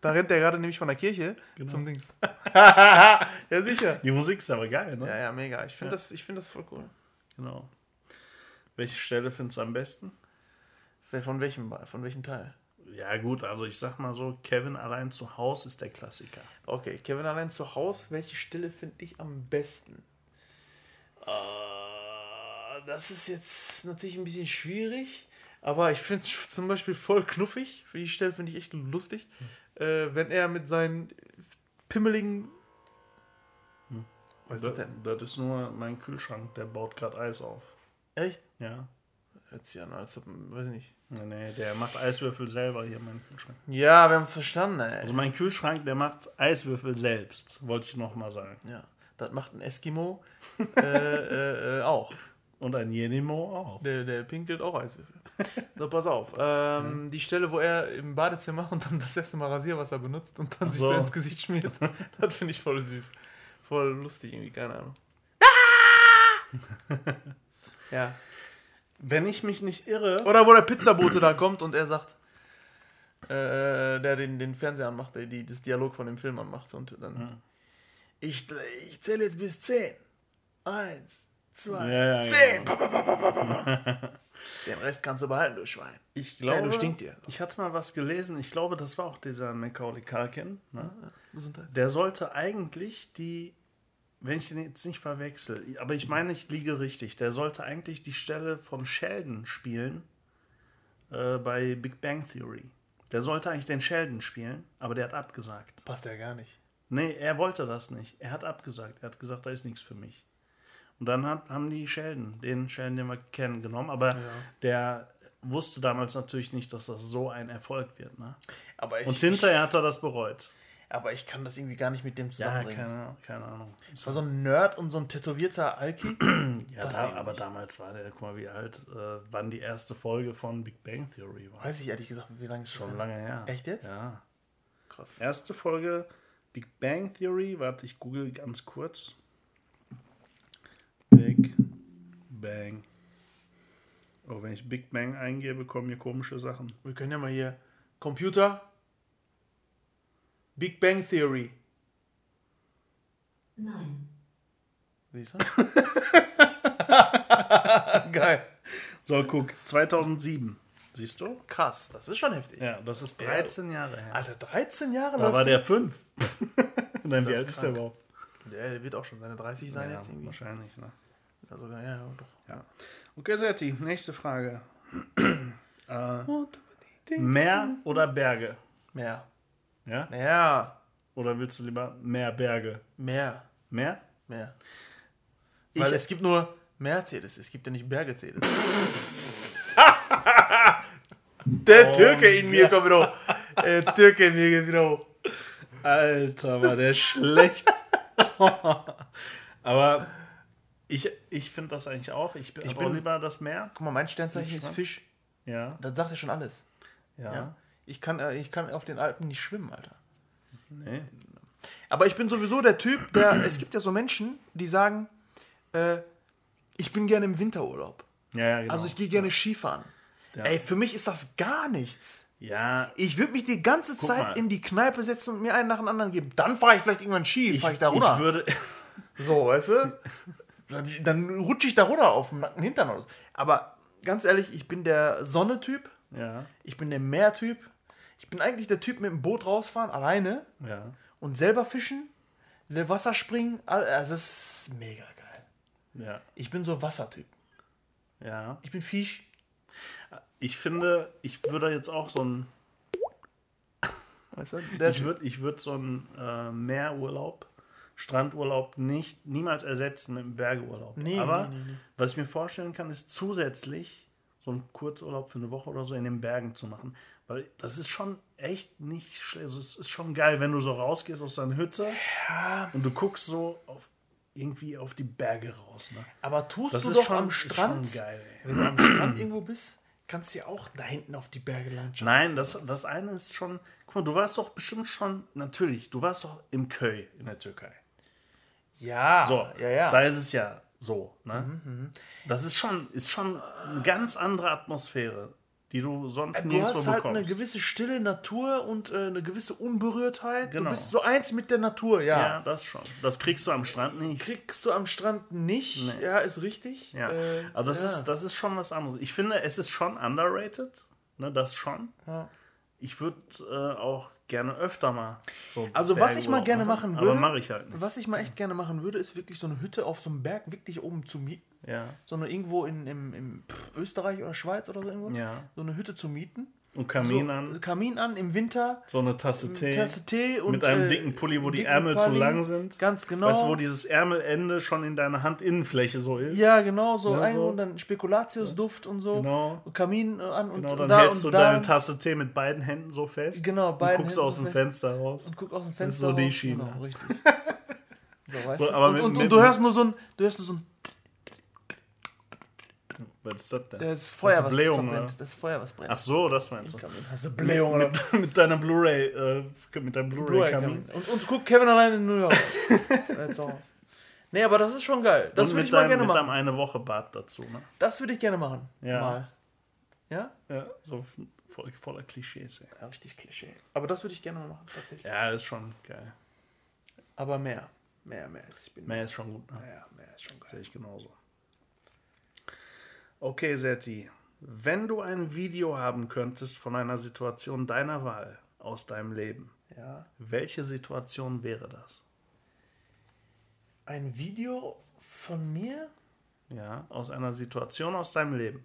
Da rennt der gerade nämlich von der Kirche Genau. zum Dings. ja, sicher. die Musik ist aber geil, ne? Ja, ja, mega. Ich finde das, ich find das voll cool. Genau. Welche Stelle findest du am besten? Von welchem, von welchem Teil? Ja, gut, also ich sag mal so, Kevin allein zu Hause ist der Klassiker. Okay, Kevin allein zu Hause. Welche Stille finde ich am besten? Äh, das ist jetzt natürlich ein bisschen schwierig, aber ich finde es zum Beispiel voll knuffig. Für die Stelle finde ich echt lustig. Äh, wenn er mit seinen pimmeligen. Was ist Das, das denn? das ist nur mein Kühlschrank, der baut gerade Eis auf. Echt? Ja. Hört sich an, als ob, weiß ich nicht. Nee, nee, der macht Eiswürfel selber hier, mein Kühlschrank. Ja, wir haben es verstanden, ey. Also mein Kühlschrank, der macht Eiswürfel selbst, wollte ich nochmal sagen. ja, das macht ein Eskimo äh, äh, äh, auch. Und ein Jenimo auch. Der, der pinkelt auch Eiswürfel. So, pass auf. Ähm, Die Stelle, wo er im Badezimmer und dann das erste Mal Rasierwasser benutzt und dann Ach sich so so. ins Gesicht schmiert, das finde ich voll süß. Voll lustig irgendwie, keine Ahnung. ja. Wenn ich mich nicht irre. Oder wo der Pizzabote da kommt und er sagt, äh, der den, den Fernseher anmacht, der die, das Dialog von dem Film anmacht und dann. Ja. Ich, ich zähle jetzt bis 10. Eins, zwei, Ja, ja, zehn. genau. Den Rest kannst du behalten, du Schwein. Ich Ja, glaube, du stinkt dir. ich hatte mal was gelesen. Ich glaube, das war auch dieser Macaulay Culkin. Ne? Gesundheit. Der sollte eigentlich die, wenn ich den jetzt nicht verwechsel, aber ich meine, ich liege richtig. Der sollte eigentlich die Stelle von Sheldon spielen äh, bei Big Bang Theory. Der sollte eigentlich den Sheldon spielen, aber der hat abgesagt. Passt ja gar nicht. Nee, er wollte das nicht. Er hat abgesagt. Er hat gesagt, da ist nichts für mich. Und dann hat, haben die Sheldon, den Sheldon, den wir kennen, genommen. Aber der wusste damals natürlich nicht, dass das so ein Erfolg wird. Ne? Aber ich, Und hinterher hat er das bereut. aber ich kann das irgendwie gar nicht mit dem Ja, zusammenbringen. keine, keine Ahnung. Das war so ein Nerd und so ein tätowierter Alki. Ja, da, aber nicht. damals war der, guck mal, wie alt, äh, wann die erste Folge von Big Bang Theory war. Weiß ich ehrlich gesagt, wie lange ist das Schon her? lange her. Echt jetzt? Ja. Krass. Erste Folge Big Bang Theory, warte, ich google ganz kurz. Big Bang. Oh, wenn ich Big Bang eingebe, kommen hier komische Sachen. Wir können ja mal hier. Computer. Big Bang Theory. Nein. Wie ist das? Geil. So, guck, 2007. Siehst du? Krass, das ist schon heftig. Ja, das ist 13 Jahre her. Alter, 13 Jahre Da war der 5. Nein, wie alt ist der überhaupt? der. Der wird auch schon seine 30 sein Ja, jetzt irgendwie. wahrscheinlich, ne? Sogar, ja, ja, doch. Ja. Okay, Setti, nächste Frage. äh, Meer oder Berge? Mehr. Ja? Mehr. Oder willst du lieber mehr Berge? Mehr. Mehr? Mehr. Ich- Weil es gibt nur Mercedes, es gibt ja nicht Bergezedes. Der Oh, Türke in mir kommt wieder hoch. Der Türke in mir geht wieder hoch. Alter, war der schlecht. Aber ich, ich finde das eigentlich auch. Ich, bin, Ich bin- lieber das Meer. Guck mal, mein Sternzeichen ist? Fisch. Ja, Das sagt ja schon alles. ja. Ja. Ich, kann, äh, ich kann auf den Alpen nicht schwimmen, Alter. Nee. Aber ich bin sowieso der Typ, der. es gibt ja so Menschen, die sagen, äh, ich bin gerne im Winterurlaub. Ja, ja, genau. Also ich gehe gerne Skifahren. Ja. Ey, für mich ist das gar nichts. ja, Ich würde mich die ganze Guck Zeit mal. in die Kneipe setzen und mir einen nach dem anderen geben. Dann fahre ich vielleicht irgendwann Ski, fahre ich da runter. ich würde. so, weißt du? Dann, dann rutsche ich da runter auf dem nackten Hintern oder so. Aber ganz ehrlich, ich bin der Sonne-Typ. ja, Ich bin der Meer-Typ. Ich bin eigentlich der Typ mit dem Boot rausfahren, alleine ja. und selber fischen, selber Wasser springen. Also das ist mega geil. Ja, Ich bin so Wassertyp. ja. Ich bin Fisch. Ich finde, ich würde jetzt auch so ein. Weißt du? Ich würde ich würd so einen äh, Meerurlaub, Strandurlaub nicht niemals ersetzen mit einem Bergeurlaub. Nee, Aber nee, nee, was ich mir vorstellen kann, ist zusätzlich so einen Kurzurlaub für eine Woche oder so in den Bergen zu machen. Weil das ist schon echt nicht schlecht. Also es ist schon geil, wenn du so rausgehst aus deiner Hütte und du guckst so auf, irgendwie auf die Berge raus. Ne? Aber tust Das du doch schon- am ist schon Strand, geil, wenn du am Strand irgendwo bist, kannst du ja auch da hinten auf die Berge Landschaft. Nein, das, das eine ist schon. Guck mal, du warst doch bestimmt schon, natürlich, du warst doch im Köy in der Türkei. Ja, So, ja, ja. da ist es ja so. Ne? Das ist schon, ist schon eine ganz andere Atmosphäre, die du sonst du nirgendwo hast halt bekommst. eine gewisse stille Natur und äh, eine gewisse Unberührtheit. Genau. Du bist so eins mit der Natur, ja. ja, das schon. Das kriegst du am Strand nicht. Kriegst du am Strand nicht, Nee. ja, ist richtig. Ja. Äh, also das, ja. ist, das ist schon was anderes. Ich finde, es ist schon underrated. Ne, das schon. Ja. Ich würde äh, auch gerne öfter mal so Also was ich mal gerne machen würde, Aber mache ich halt nicht. was ich mal echt gerne machen würde, ist wirklich so eine Hütte auf so einem Berg wirklich oben zu mieten. Ja. Sondern irgendwo in, im, Österreich oder Schweiz oder so irgendwo. Ja. So eine Hütte zu mieten. Und Kamin so, an. Kamin an im Winter. So eine Tasse Tee. Tasse Tee und mit einem äh, dicken Pulli, wo die Ärmel zu Pulli. lang sind. Ganz genau. Weißt du, wo dieses Ärmelende schon in deiner Handinnenfläche so ist? ja, genau, so Ja, ein so. und dann Spekulatiusduft und so. Genau. Und Kamin an und Genau, dann da hältst und du da deine Tasse Tee mit beiden Händen so fest. Genau, und beiden guckst Händen aus so dem fest. Fenster raus. und guck aus dem ist Fenster. so die raus. Schiene. Genau, richtig. So, weißt So, du? aber und, und, und du hörst nur so ein, du hörst nur so ein, Was ist das denn? das Feuer, Hast du was Blähung, verbrennt. Das Feuer, was brennt. Ach so, das meinst du. Hast du Blähung oder Mit, mit deiner Blu-ray, äh, mit deinem Blu-ray-Kamin. Blu-ray-Kamin. Und, und guck Kevin allein in New York. That's aus. Nee, aber das ist schon geil. Das würde mit ich mal deinem, gerne mit machen. deinem eine Woche Bad dazu, ne? Das würde ich gerne machen. Ja. Mal. Ja? Ja, so voll, voller Klischees, ey. Ja, richtig Klischee. Aber das würde ich gerne mal machen, tatsächlich. Ja, ist schon geil. Aber mehr. Mehr, mehr. Bin Mehr ist schon gut, ne? Ja, mehr ist schon geil. Sehe ich genauso. Okay, Setti. Wenn du ein Video haben könntest von einer Situation deiner Wahl aus deinem Leben, Ja. welche Situation wäre das? Ein Video von mir? Ja, aus einer Situation aus deinem Leben.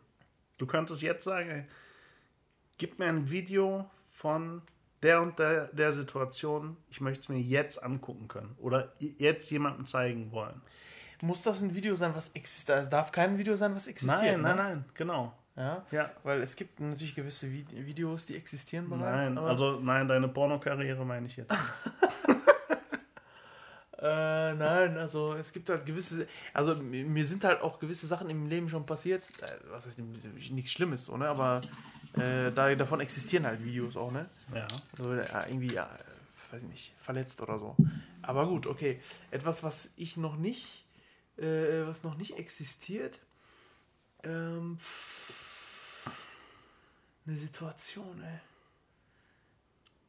Du könntest jetzt sagen, gib mir ein Video von der und der, der Situation, ich möchte es mir jetzt angucken können oder jetzt jemandem zeigen wollen. Muss das ein Video sein, was existiert? Es darf kein Video sein, was existiert. Nein, nein, ne? nein, genau. Ja? Ja. Weil es gibt natürlich gewisse Vi- Videos, die existieren bereits. Nein, also nein, deine Pornokarriere meine ich jetzt. Äh, nein, also es gibt halt gewisse, also mi- mir sind halt auch gewisse Sachen im Leben schon passiert, äh, was heißt nichts Schlimmes, so, ne? aber äh, da, davon existieren halt Videos auch, ne? Ja. So, ja, irgendwie, ja, weiß ich nicht, verletzt oder so. Aber gut, okay. Etwas, was ich noch nicht, äh, was noch nicht existiert, ähm, eine Situation, ey.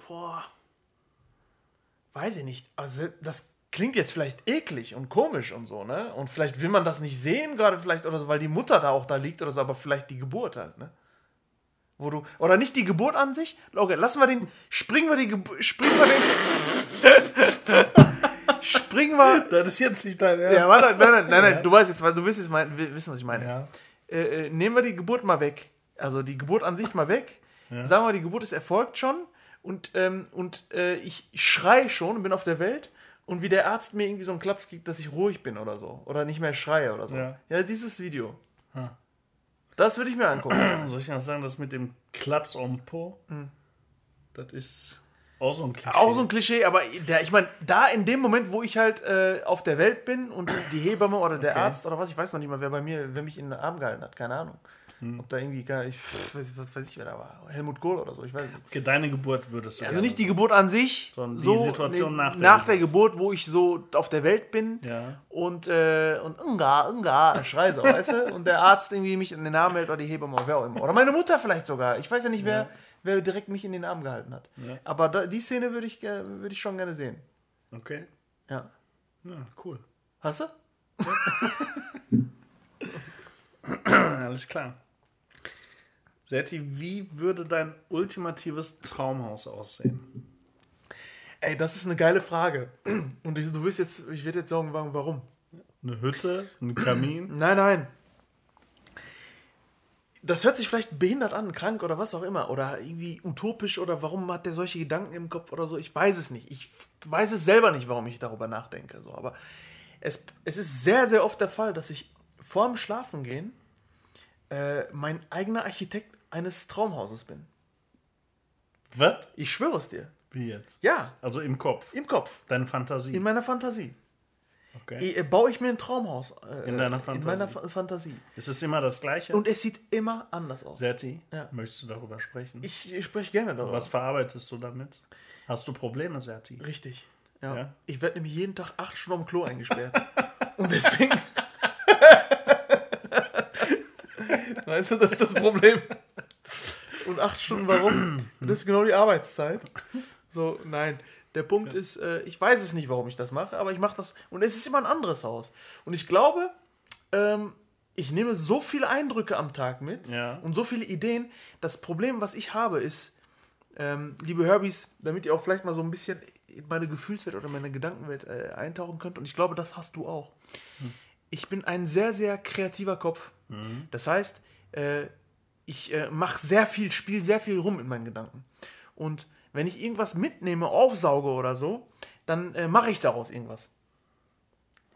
Boah. Weiß ich nicht. Also, das klingt jetzt vielleicht eklig und komisch und so, ne? Und vielleicht will man das nicht sehen, gerade vielleicht oder so, weil die Mutter da auch da liegt oder so, aber vielleicht die Geburt halt, ne? Wo du, oder nicht die Geburt an sich. Okay, lassen wir den, springen wir die, Geburt, springen wir den, springen wir, Das ist jetzt nicht dein ja, warte, nein, nein, nein, nein, du weißt jetzt, du wirst jetzt mein, wissen, was ich meine. Ja. Äh, äh, nehmen wir die Geburt mal weg. Also die Geburt an sich mal weg. Sagen wir, die Geburt ist erfolgt schon und, ähm, und äh, ich schreie schon und bin auf der Welt und wie der Arzt mir irgendwie so einen Klaps gibt, dass ich ruhig bin oder so. Oder nicht mehr schreie oder so. Ja. Ja, dieses Video. Hm. Das würde ich mir angucken. Soll ich noch sagen, das mit dem Klaps on Po, das ist auch so ein Klischee. Auch so ein Klischee, aber der, ich meine, da in dem Moment, wo ich halt äh, auf der Welt bin und die Hebamme oder der Okay. Arzt oder was, ich weiß noch nicht mal, wer bei mir, wer mich in den Arm gehalten hat, keine Ahnung. Hm. Ob da irgendwie, gar nicht, weiß, was weiß ich, wer da war. Helmut Kohl oder so, ich weiß nicht. Okay, deine Geburt würdest du Also gerne nicht die Geburt an sich, Sondern die so, Situation nach der nach der Geburt. Geburt, wo ich so auf der Welt bin Ja. und, äh, und unga, unga, schrei so, weißt du? Und der Arzt irgendwie mich in den Arm hält oder die Hebamme oder wer auch immer. Oder meine Mutter vielleicht sogar. Ich weiß ja nicht, wer, wer direkt mich in den Arm gehalten hat. Ja. Aber da, die Szene würde ich, würde ich schon gerne sehen. Okay. Ja. Ja, cool. Hast du? Alles klar. Setti, wie würde dein ultimatives Traumhaus aussehen? Ey, das ist eine geile Frage. Und ich, du wirst jetzt, ich werde jetzt sagen, warum. Eine Hütte, ein Kamin? Nein, nein. Das hört sich vielleicht behindert an, krank oder was auch immer. Oder irgendwie utopisch oder warum hat der solche Gedanken im Kopf oder so. Ich weiß es nicht. Ich weiß es selber nicht, warum ich darüber nachdenke. So. Aber es, es ist sehr, sehr oft der Fall, dass ich vorm Schlafengehen äh, mein eigener Architekt eines Traumhauses bin. Was? Ich schwöre es dir. Wie jetzt? Ja, Also im Kopf. im Kopf. Deine Fantasie. In meiner Fantasie. Okay. Äh, baue ich mir ein Traumhaus. Äh, In deiner In Fantasie. meiner Fa Fantasie. Ist es immer das Gleiche? Und es sieht immer anders aus. Setti, Ja. möchtest du darüber sprechen? Ich, ich spreche gerne darüber. Was verarbeitest du damit? Hast du Probleme, Serti? Richtig. Ja. Ja? Ich werde nämlich jeden Tag acht Stunden am Klo eingesperrt. Und deswegen. weißt du, das ist das Problem. Und acht Stunden, warum? Das ist genau die Arbeitszeit. So, nein. Der Punkt ist, äh, ich weiß es nicht, warum ich das mache, aber ich mache das. Und es ist immer ein anderes Haus. Und ich glaube, ähm, ich nehme so viele Eindrücke am Tag mit Ja. und so viele Ideen. Das Problem, was ich habe, ist, ähm, liebe Herbies, damit ihr auch vielleicht mal so ein bisschen in meine Gefühlswelt oder meine Gedankenwelt äh, eintauchen könnt. Und ich glaube, das hast du auch. Ich bin ein sehr, sehr kreativer Kopf. Das heißt, äh, ich äh, mache sehr viel, spiele sehr viel rum in meinen Gedanken. Und wenn ich irgendwas mitnehme, aufsauge oder so, dann äh, mache ich daraus irgendwas.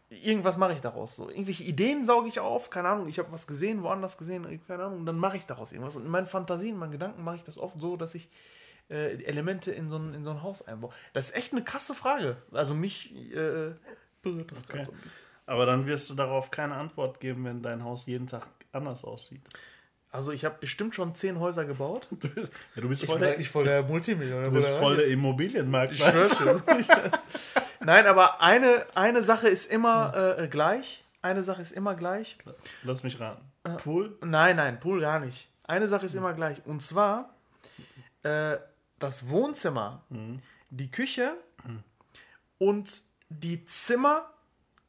Irgendwas mache ich daraus. So. Irgendwelche Ideen sauge ich auf, keine Ahnung, ich habe was gesehen, woanders gesehen, keine Ahnung, und dann mache ich daraus irgendwas. Und in meinen Fantasien, in meinen Gedanken mache ich das oft so, dass ich äh, Elemente in so, ein, in so ein Haus einbaue. Das ist echt eine krasse Frage. Also mich äh, berührt das Okay. gerade so ein bisschen. Aber dann wirst du darauf keine Antwort geben, wenn dein Haus jeden Tag anders aussieht. Also ich habe bestimmt schon zehn Häuser gebaut. Du bist, ja, du bist voll der, voll der Multimillionär. du bist voll der Immobilienmarkt. Ich schwör's dir. Nein, aber eine, eine Sache ist immer äh, gleich. Eine Sache ist immer gleich. Lass mich raten. Äh. Pool? Nein, nein, Pool gar nicht. Eine Sache ist immer gleich. Und zwar äh, das Wohnzimmer, die Küche und die Zimmer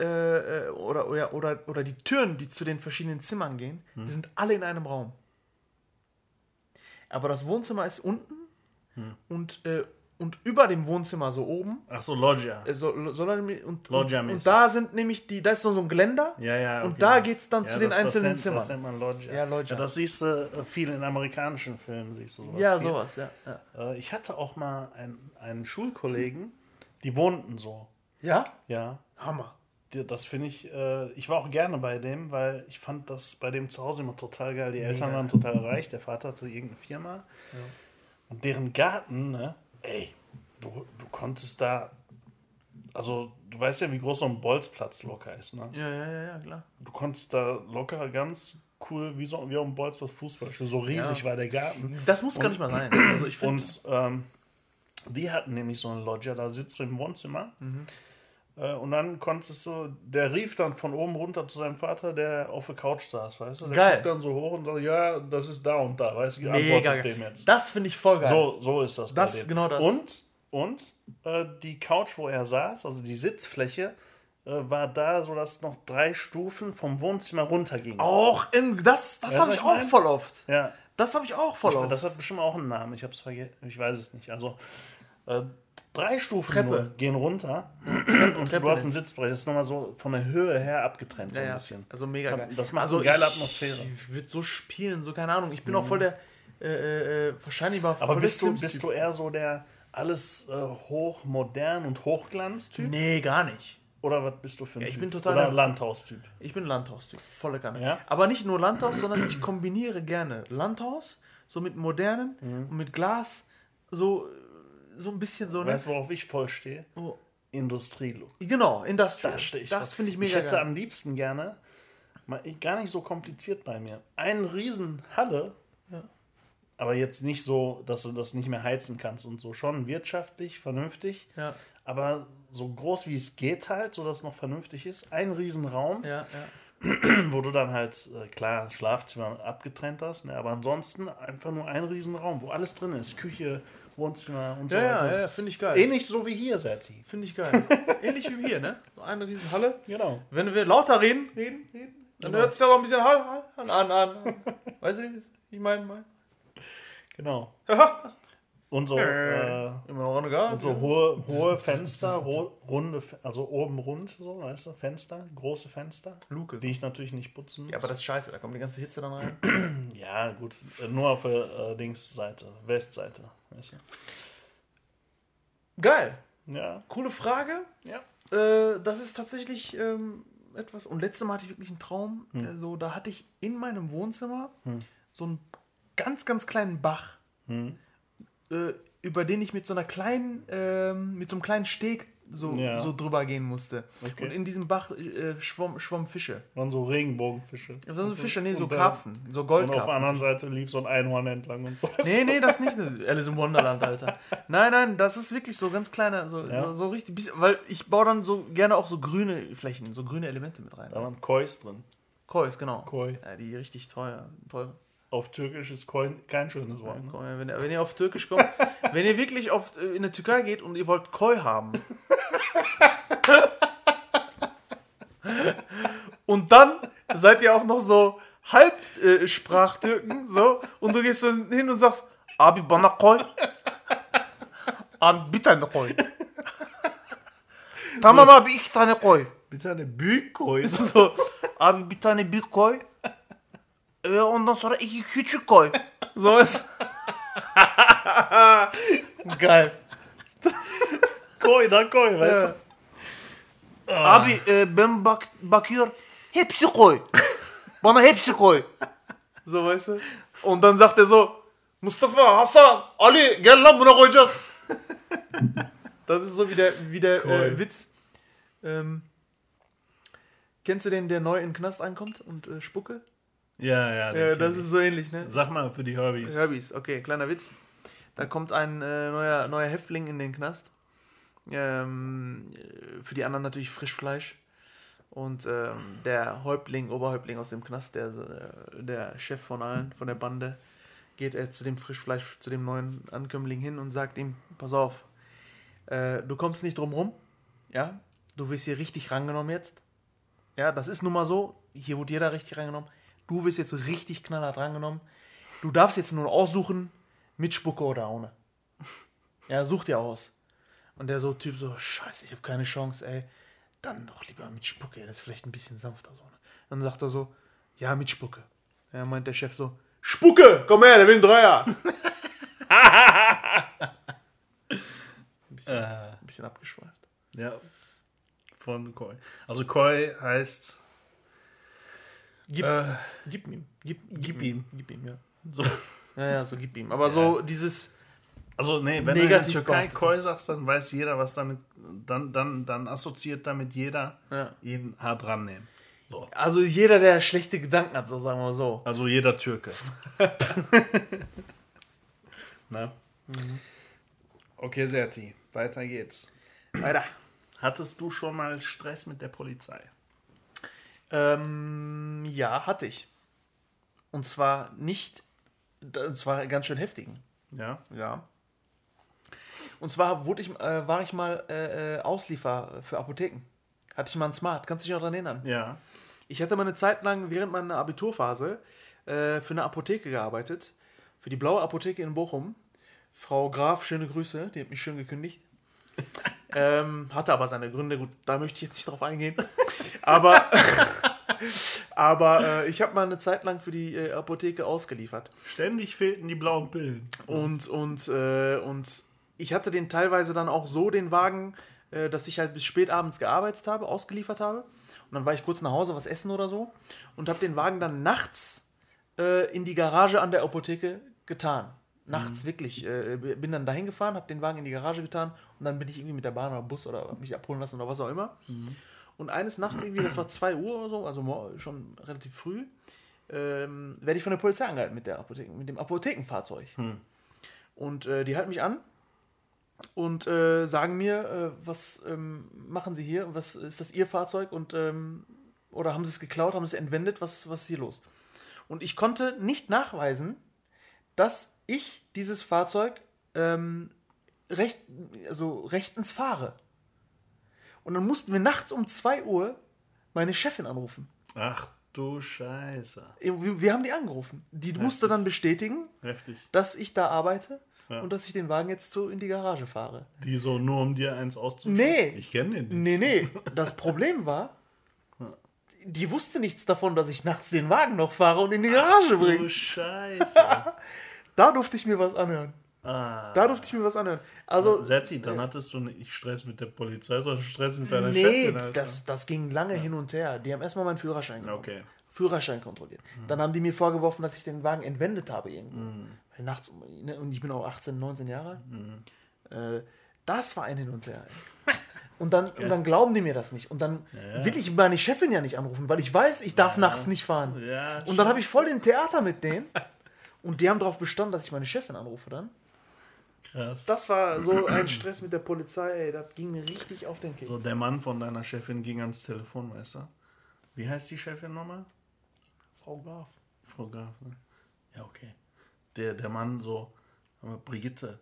äh, äh, oder, oder, oder, oder die Türen, die zu den verschiedenen Zimmern gehen, die sind alle in einem Raum. Aber das Wohnzimmer ist unten und, äh, und über dem Wohnzimmer so oben. Ach so, Loggia. äh, So, so, und, und, Loggia-mäßig. und da sind nämlich die, da ist so ein Geländer. Ja, ja. Und okay. da geht's dann zu den das, einzelnen das nennt, Zimmern. Das nennt man Loggia. Ja, Loggia. das siehst du äh, viel in amerikanischen Filmen, siehst du sowas. Ja, viel. sowas, ja. Ja? Äh, Ich hatte auch mal einen, einen Schulkollegen, die wohnten so. ja? Ja. Hammer. Das finde ich, äh, ich war auch gerne bei dem, weil ich fand das bei dem zu Hause immer total geil. Die Eltern Mega. waren total reich, der Vater hatte irgendeine Firma. Und deren Garten, ne, ey, du, du konntest da, also du weißt ja, wie groß so ein Bolzplatz locker ist, ne? Ja, ja, ja, ja, klar. Du konntest da locker ganz cool, wie so wie auf dem Bolzplatz Fußball spielen. So riesig Ja. war der Garten. Das muss gar nicht mal sein. Also ich finde. Und ähm, die hatten nämlich so eine Loggia, da sitzt du im Wohnzimmer. Äh, und dann konntest du, der rief dann von oben runter zu seinem Vater, der auf der Couch saß, weißt du? Der Geil. guckt dann so hoch und sagt, ja, das ist da und da, weißt du? Mega dem jetzt. Das finde ich voll geil. So, so ist das. Das ist genau das. Und, und äh, die Couch, wo er saß, also die Sitzfläche, äh, war da, so dass noch drei Stufen vom Wohnzimmer runtergingen. auch in, das, das habe ich ich auch mein? voll oft. Ja. Das habe ich auch voll Ich, oft. das hat bestimmt auch einen Namen. Ich habe es vergessen. Ich weiß es nicht. Also äh, drei Stufen Treppe. nur gehen runter und Treppe du hast einen. Sitzbrett. Das ist nochmal so von der Höhe her abgetrennt so ja, ein ja. bisschen. Also mega geil. Das macht also eine geile ich Atmosphäre. würde so spielen, so keine Ahnung. Ich bin auch voll der. Äh, äh, äh, wahrscheinlich war Aber bist du, bist du eher so der alles äh, hochmodern und Hochglanz-Typ? Nee, gar nicht. Oder was bist du für ein Ja, ich Typ? bin total Oder der- Landhaustyp? Ich bin Landhaustyp, volle Kanne. Ja? Aber nicht nur Landhaus, sondern ich kombiniere gerne Landhaus, so mit modernen Mhm. und mit Glas, so, so ein bisschen so? Weißt du, worauf ich voll stehe? Oh, Industrielook. genau, Industrial. Da stehe ich. das finde ich Ich mega hätte geil. am liebsten gerne, mal, gar nicht so kompliziert bei mir, eine riesen Halle, Ja. aber jetzt nicht so, dass du das nicht mehr heizen kannst und so. Schon wirtschaftlich, vernünftig, Ja, aber so groß wie es geht halt, so dass es noch vernünftig ist. Ein riesen Raum, ja, wo du dann halt, äh, klar, Schlafzimmer abgetrennt hast, ne, aber ansonsten einfach nur ein riesen Raum, wo alles drin ist. Küche, Wohnzimmer und so Ja, ja, weiter. ja, finde ich geil. Ähnlich so wie hier, Serti. Finde ich geil. Ähnlich wie hier, ne? So eine riesen Halle. Genau. Wenn wir lauter reden, reden, reden, dann Genau. hört sich das auch ein bisschen Hall, Hall, an, an, an. Weißt du, ich meine, mein. Genau. Und so, äh, Immer noch eine Gas. Und so hohe, hohe Fenster, ro runde, also oben rund, so, weißt du, Fenster, große Fenster, Luke. die ich natürlich nicht putzen muss. Ja, aber das ist scheiße, da kommt die ganze Hitze dann rein. ja, gut, äh, nur auf der äh, Linksseite, Westseite, weißt Geil. Ja, Coole Frage. ja. Äh, das ist tatsächlich ähm, etwas. Und letztes Mal hatte ich wirklich einen Traum. Hm. Äh, so, da hatte ich in meinem Wohnzimmer so einen ganz, ganz kleinen Bach, Hm. äh, über den ich mit so einer kleinen, ähm, mit so einem kleinen Steg so, Ja. so drüber gehen musste. Okay. Und in diesem Bach äh, schwamm, schwammen Fische. Waren so Regenbogenfische. Das sind so Fische, nee, so äh, Karpfen, so Und auf der Goldkarpfen. anderen Seite lief so ein Einhorn entlang und so. Nee, nee, das nicht. Alice im Wonderland, Alter. Nein, nein, das ist wirklich so ganz kleiner, so, Ja. so, so richtig, bisschen- weil ich baue dann so gerne auch so grüne Flächen, so grüne Elemente mit rein. Da waren Kois drin. Kois, genau. Koi. Ja, die richtig teuer, teuer. Auf Türkisch ist Koi kein schönes Wort. Ne? Wenn, ihr- wenn ihr auf Türkisch kommt, wenn ihr wirklich auf, äh, in der Türkei geht und ihr wollt Koi haben. und dann seid ihr auch noch so halb äh, so, und du gehst so hin und sagst, Abi bana Koi. Abi bir tane Koi. Tamam abi iki tane Koi. Bitte eine Bükoi. So, abi bir tane büyük koy. Ondan sonra iki küçük koy. So ist. Geil. Koi, da Koi, weißt du? Abi e, ben bak bakıyor. Hepsi koy. Bana hepsi koy. So weißt du? Und dann sagt er so, Mustafa, Hasan, Ali, gel lan buna koyacağız. Das ist so wie der, wie der äh, Witz. Ähm, kennst du den, der neu in den Knast einkommt und äh, Spucke? Ja, ja. kenn das ist so ähnlich, ne? Sag mal für die Herbys. Herbys, okay, kleiner Witz. Da kommt ein äh, neuer, neuer Häftling in den Knast. Ähm, äh, für die anderen natürlich Frischfleisch. Und ähm, der Häuptling, Oberhäuptling aus dem Knast, der, äh, der Chef von allen, von der Bande, geht er zu dem Frischfleisch, zu dem neuen Ankömmling hin und sagt ihm, pass auf, äh, du kommst nicht drum rum, ja, du wirst hier richtig rangenommen jetzt. Ja, das ist nun mal so, hier wurde jeder richtig rangenommen. Du wirst jetzt richtig knallhart rangenommen. Du darfst jetzt nur aussuchen, mit Spucke oder ohne. Ja, such dir aus. Und der so Typ so, scheiße, ich habe keine Chance, ey. Dann doch lieber mit Spucke, das ist vielleicht ein bisschen sanfter so. Ne? Dann sagt er so, ja, mit Spucke. Ja, meint der Chef so, Spucke, komm her, der will einen Dreier. ein, bisschen, Äh, ein bisschen abgeschweift. ja. Von Koi. Also Koi heißt. Gib, Äh, gib ihm. Gib, gib ihm. Gib ihm, ja. so. Ja, ja, so gib ihm. Aber so dieses, Also, nee, wenn Negativ du in der Türkei. Koi sagst, dann weiß jeder, was damit. Dann, dann, dann assoziiert damit jeder ja. jeden hart rannehmen. So. Also jeder, der schlechte Gedanken hat, so sagen wir so. Also jeder Türke. Na? Okay, Serti, weiter geht's. Weiter. Hattest du schon mal Stress mit der Polizei? Ähm, ja, hatte ich. Und zwar nicht, und zwar ganz schön heftigen. Ja. Ja. Und zwar wurde ich, äh, war ich mal äh, äh, Ausliefer für Apotheken. Hatte ich mal einen Smart, kannst du dich noch daran erinnern? Ja. Ich hatte mal eine Zeit lang während meiner Abiturphase äh, für eine Apotheke gearbeitet. Für die blaue Apotheke in Bochum. Frau Graf, schöne Grüße, die hat mich schön gekündigt. ähm, hatte aber seine Gründe, gut, da möchte ich jetzt nicht drauf eingehen. Aber, aber äh, ich habe mal eine Zeit lang für die äh, Apotheke ausgeliefert. Ständig fehlten die blauen Pillen. Und, und, äh, und ich hatte den teilweise dann auch so, den Wagen, äh, dass ich halt bis spät abends gearbeitet habe, ausgeliefert habe. Und dann war ich kurz nach Hause, was essen oder so. Und habe den Wagen dann nachts äh, in die Garage an der Apotheke getan. Nachts wirklich. Äh, bin dann dahin gefahren, habe den Wagen in die Garage getan und dann bin ich irgendwie mit der Bahn oder Bus oder mich abholen lassen oder was auch immer. Und eines Nachts irgendwie, das war 2 Uhr oder so, also schon relativ früh, ähm, werde ich von der Polizei angehalten mit, der Apotheken, mit dem Apothekenfahrzeug. Und äh, die halten mich an und äh, sagen mir, äh, was ähm, machen sie hier? Was ist das ihr Fahrzeug? Und ähm, oder haben sie es geklaut, haben sie es entwendet? Was, was ist hier los? Und ich konnte nicht nachweisen, dass ich dieses Fahrzeug ähm, recht, also rechtens fahre. Und dann mussten wir nachts um 2 Uhr meine Chefin anrufen. Ach du Scheiße. Wir, wir haben die angerufen. Die musste dann bestätigen, Heftig. dass ich da arbeite Ja. und dass ich den Wagen jetzt so in die Garage fahre. Die so nur um dir eins auszuschütten? Nee. Ich kenne den nicht. Nee, nee. Das Problem war, die wusste nichts davon, dass ich nachts den Wagen noch fahre und in die Garage Du bringe. Scheiße. Da durfte ich mir was anhören. ah. Da durfte ich mir was anhören. Also, Serti, dann hattest du nicht Stress mit der Polizei, sondern Stress mit deiner nee, Chefin. Alter. das, das ging lange hin und her. Die haben erstmal meinen Führerschein genommen. Okay. Führerschein kontrolliert. Dann haben die mir vorgeworfen, dass ich den Wagen entwendet habe irgendwo. Mhm. Weil nachts, ne, und ich bin auch 18, 19 Jahre. alt. Äh, das war ein Hin und Her. Und dann, und dann glauben die mir das nicht. Und dann Ja. will ich meine Chefin ja nicht anrufen, weil ich weiß, ich darf nachts nicht fahren. Ja, Und dann habe ich voll den Theater mit denen. Und die haben darauf bestanden, dass ich meine Chefin anrufe dann. krass. Das war so ein Stress mit der Polizei, ey, das ging mir richtig auf den Keks. So, der Mann von deiner Chefin ging ans Telefon, weißt du? Wie heißt die Chefin nochmal? Frau Graf. Frau Graf, ne? Ja, okay. Der, der Mann so, Brigitte,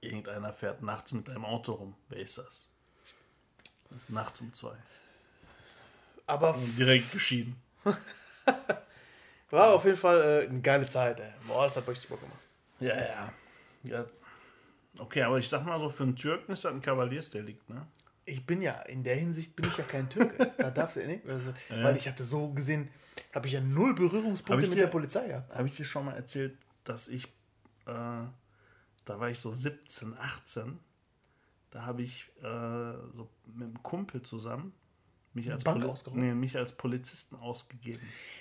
irgendeiner fährt nachts mit deinem Auto rum. Wer ist das? das ist nachts um zwei. Aber Und direkt geschieden. war auf jeden Fall äh, eine geile Zeit, ey. Boah, das hat richtig Bock gemacht. Ja, ja. ja. Okay, aber ich sag mal so, für einen Türken ist das ein Kavaliersdelikt, ne? Ich bin ja, in der Hinsicht bin ich ja kein Türke. da darfst du ja nicht. Also, Weil ich hatte so gesehen, habe ich ja null Berührungspunkte mit dir- der Polizei gehabt. Habe ich dir schon mal erzählt, dass ich, äh, da war ich so 17, 18, da habe ich äh, so mit einem Kumpel zusammen mich als, Bank ausgeraubt? nee, mich als Polizisten ausgegeben.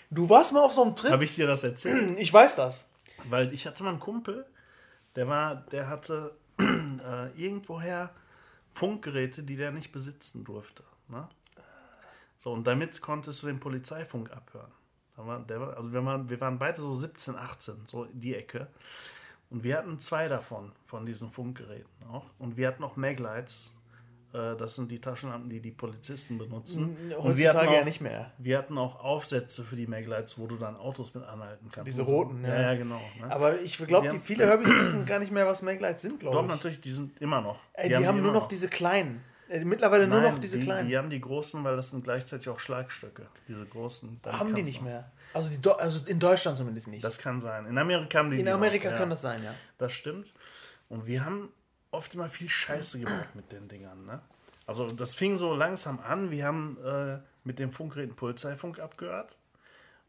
Du warst mal auf so einem Trip. Habe ich dir das erzählt? Ich weiß das. Weil ich hatte mal einen Kumpel, der war, der hatte äh, irgendwoher Funkgeräte, die der nicht besitzen durfte. Ne? So, und damit konntest du den Polizeifunk abhören. War, der war, also wir waren, wir waren beide so 17, 18, so die Ecke. Und wir hatten zwei davon, von diesen Funkgeräten auch. Und wir hatten auch Maglights. Äh, das sind die Taschenlampen, die die Polizisten benutzen. N- Und wir hatten, heutzutage auch, ja nicht mehr. wir hatten auch Aufsätze für die Maglights, wo du dann Autos mit anhalten kannst. Diese roten, ja. ja. Ja, genau. Ne? Aber ich glaube, die haben- viele Herbys wissen gar nicht mehr, was Maglights sind, glaube Doch, ich. natürlich, die sind immer noch. Ey, die, haben, nur immer noch diese kleinen. Mittlerweile nur Nein, noch diese die, kleinen. Die haben die großen, weil das sind gleichzeitig auch Schlagstöcke. Diese großen. haben die nicht du- mehr. Also, die also in Deutschland zumindest nicht. Das kann sein. In Amerika haben die in die Amerika noch, ja. kann das sein, ja. Das stimmt. Und wir haben oft immer viel Scheiße gebaut mit den Dingern. Ne? Also das fing so langsam an. Wir haben äh, mit dem Funkgeräten Polizeifunk abgehört.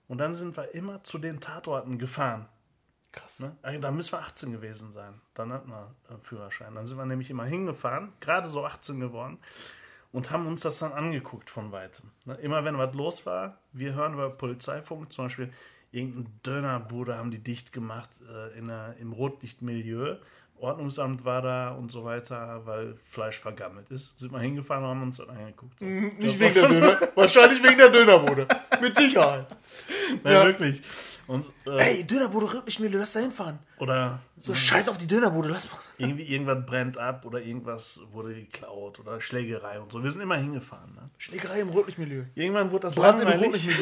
Und dann sind wir immer zu den Tatorten gefahren. Krass. Ne? Also, Da müssen wir 18 gewesen sein. Dann hatten wir äh, Führerschein. Dann sind wir nämlich immer hingefahren, gerade so 18 geworden, und haben uns das dann angeguckt von weitem. Ne? Immer wenn was los war, wir hören über Polizeifunk, zum Beispiel irgendein Dönerbude haben die dicht gemacht äh, in der, im Rotlichtmilieu. Ordnungsamt war da und so weiter, weil Fleisch vergammelt ist. Sind wir hingefahren und haben uns dann angeguckt. So. Nicht Das wegen der Döner. Wahrscheinlich wegen der Dönerbude. Mit Sicherheit. Nein, Ja. wirklich. Und, äh, Ey, Dönerbude, Rücklichtmühle, lass da hinfahren. oder So, scheiß auf die Dönerbude, lass mal. irgendwie irgendwas brennt ab oder irgendwas wurde geklaut oder Schlägerei und so. Wir sind immer hingefahren. Ne? Schlägerei im Rotlichtmilieu. Irgendwann wurde das Brand im langweilig.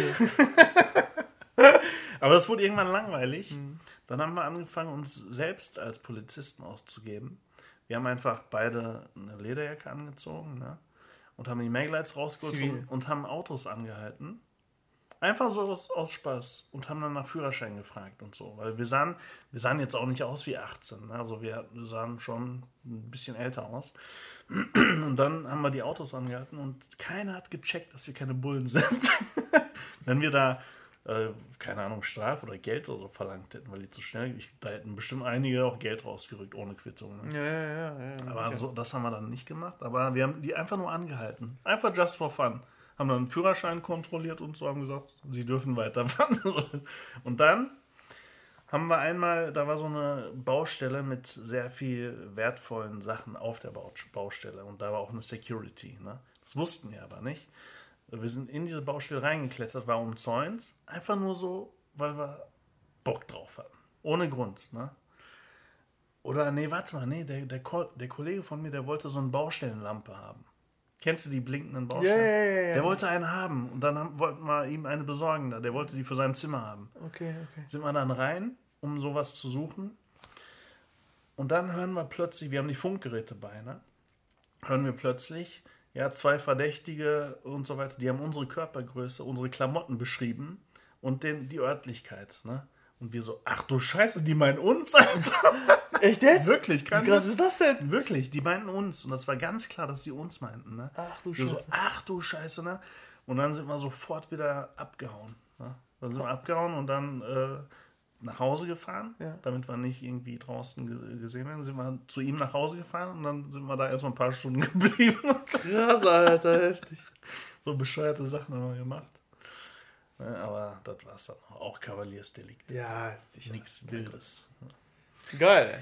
Aber das wurde irgendwann langweilig. Mhm. Dann haben wir angefangen, uns selbst als Polizisten auszugeben. Wir haben einfach beide eine Lederjacke angezogen ne? und haben die Maglights rausgeholt und, und haben Autos angehalten. Einfach so aus, aus Spaß und haben dann nach Führerschein gefragt und so. Weil wir sahen, wir sahen jetzt auch nicht aus wie 18. Ne? Also wir sahen schon ein bisschen älter aus. Und dann haben wir die Autos angehalten und keiner hat gecheckt, dass wir keine Bullen sind. Wenn wir da, äh, keine Ahnung, Strafe oder Geld oder so verlangt hätten, weil die zu schnell, ich, da hätten bestimmt einige auch Geld rausgerückt ohne Quittung. Ne? Ja, ja, ja. ja Aber sicher. so, das haben wir dann nicht gemacht. Aber wir haben die einfach nur angehalten. Einfach just for fun. Haben dann einen Führerschein kontrolliert und so haben gesagt, sie dürfen weiterfahren. Und dann haben wir einmal, da war so eine Baustelle mit sehr viel wertvollen Sachen auf der Bau- Baustelle. Und da war auch eine Security. Ne? Das wussten wir aber nicht. Wir sind in diese Baustelle reingeklettert, war umzäunt. Einfach nur so, weil wir Bock drauf hatten. Ohne Grund. Ne? Oder, nee, warte mal, nee, der, der, Ko der Kollege von mir, der wollte so eine Baustellenlampe haben. Kennst du die blinkenden Baustellen? ja, ja, ja. Der wollte eine haben und dann haben, wollten wir ihm eine besorgen. Der wollte die für sein Zimmer haben. Okay, okay. Sind wir dann rein, um sowas zu suchen. Und dann hören wir plötzlich, wir haben die Funkgeräte bei, ne? Hören wir plötzlich, ja, zwei Verdächtige und so weiter, die haben unsere Körpergröße, unsere Klamotten beschrieben und den, die Örtlichkeit, ne? Und wir so, ach du Scheiße, die meinen uns, Alter. Echt jetzt? Wirklich, Wie kann krass ist das denn? Wirklich, die meinten uns. Und das war ganz klar, dass die uns meinten. Ne? Ach du Wir so, Scheiße. ach du Scheiße, ne? Und dann sind wir sofort wieder abgehauen. Ne? Dann sind wir abgehauen und dann äh, nach Hause gefahren, Ja. damit wir nicht irgendwie draußen ge gesehen werden. Sind wir zu ihm nach Hause gefahren und dann sind wir da erstmal ein paar Stunden geblieben. Krass, Alter, heftig. so bescheuerte Sachen haben wir gemacht. Ne? Aber das war es dann auch. Auch Kavaliersdelikt. Ja, sicher. Nichts Wildes. Geil.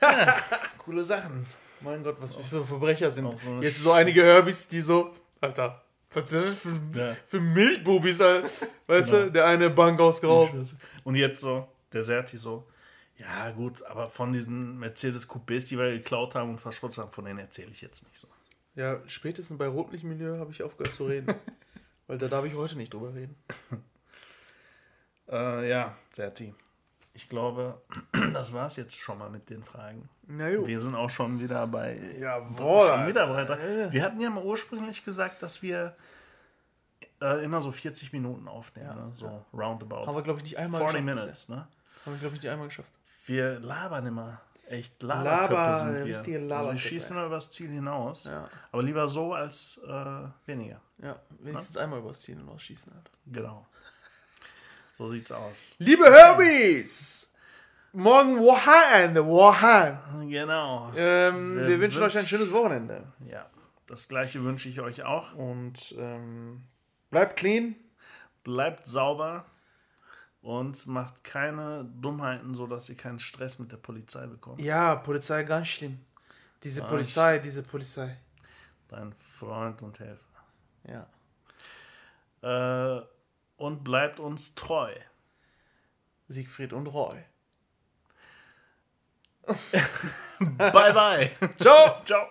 Ja, coole Sachen. Mein Gott, was wir für Verbrecher sind. So Jetzt so einige Herbys, die so, Alter, was ist das für, Ja. für Milchbubis, Alter? Weißt Genau. du, der eine Bank ausgeraubt. Und jetzt so, der Serti so, ja gut, aber von diesen Mercedes Coupés, die wir geklaut haben und verschrottet haben, von denen erzähle ich jetzt nicht so. Ja, spätestens bei Rotlichtmilieu habe ich aufgehört zu reden. Weil da darf ich heute nicht drüber reden. Äh, ja, Serti, ich glaube, das war es jetzt schon mal mit den Fragen. Wir sind auch schon wieder bei Jawohl, schon wieder weiter. Wir hatten ja mal ursprünglich gesagt, dass wir äh, immer so 40 Minuten aufnehmen, Ja, ne? so roundabout. Haben wir, glaube ich, nicht einmal 40 geschafft. Minutes, ne? Haben wir, glaube ich, nicht einmal geschafft. Wir labern immer. Echt Laber, Laberköpfe sind wir. richtige also Laberköpfe. wir schießen immer übers Ziel hinaus. Ja. Aber lieber so als äh, weniger. Ja, wenigstens einmal übers Ziel hinausschießen. Alter. Genau. So sieht's aus. Liebe Herbies! Morgen Wochenende, Wochenende. Genau. Ähm, wir, Wir wünschen euch ein schönes Wochenende. Ja. Das gleiche wünsche ich euch auch. Und ähm, bleibt clean. Bleibt sauber und macht keine Dummheiten, sodass ihr keinen Stress mit der Polizei bekommt. Ja, Polizei ganz schlimm. Diese Ganz Polizei, diese Polizei. Dein Freund und Helfer. Ja. Äh, und bleibt uns treu. Siegfried und Roy. Bye bye. Ciao! Ciao.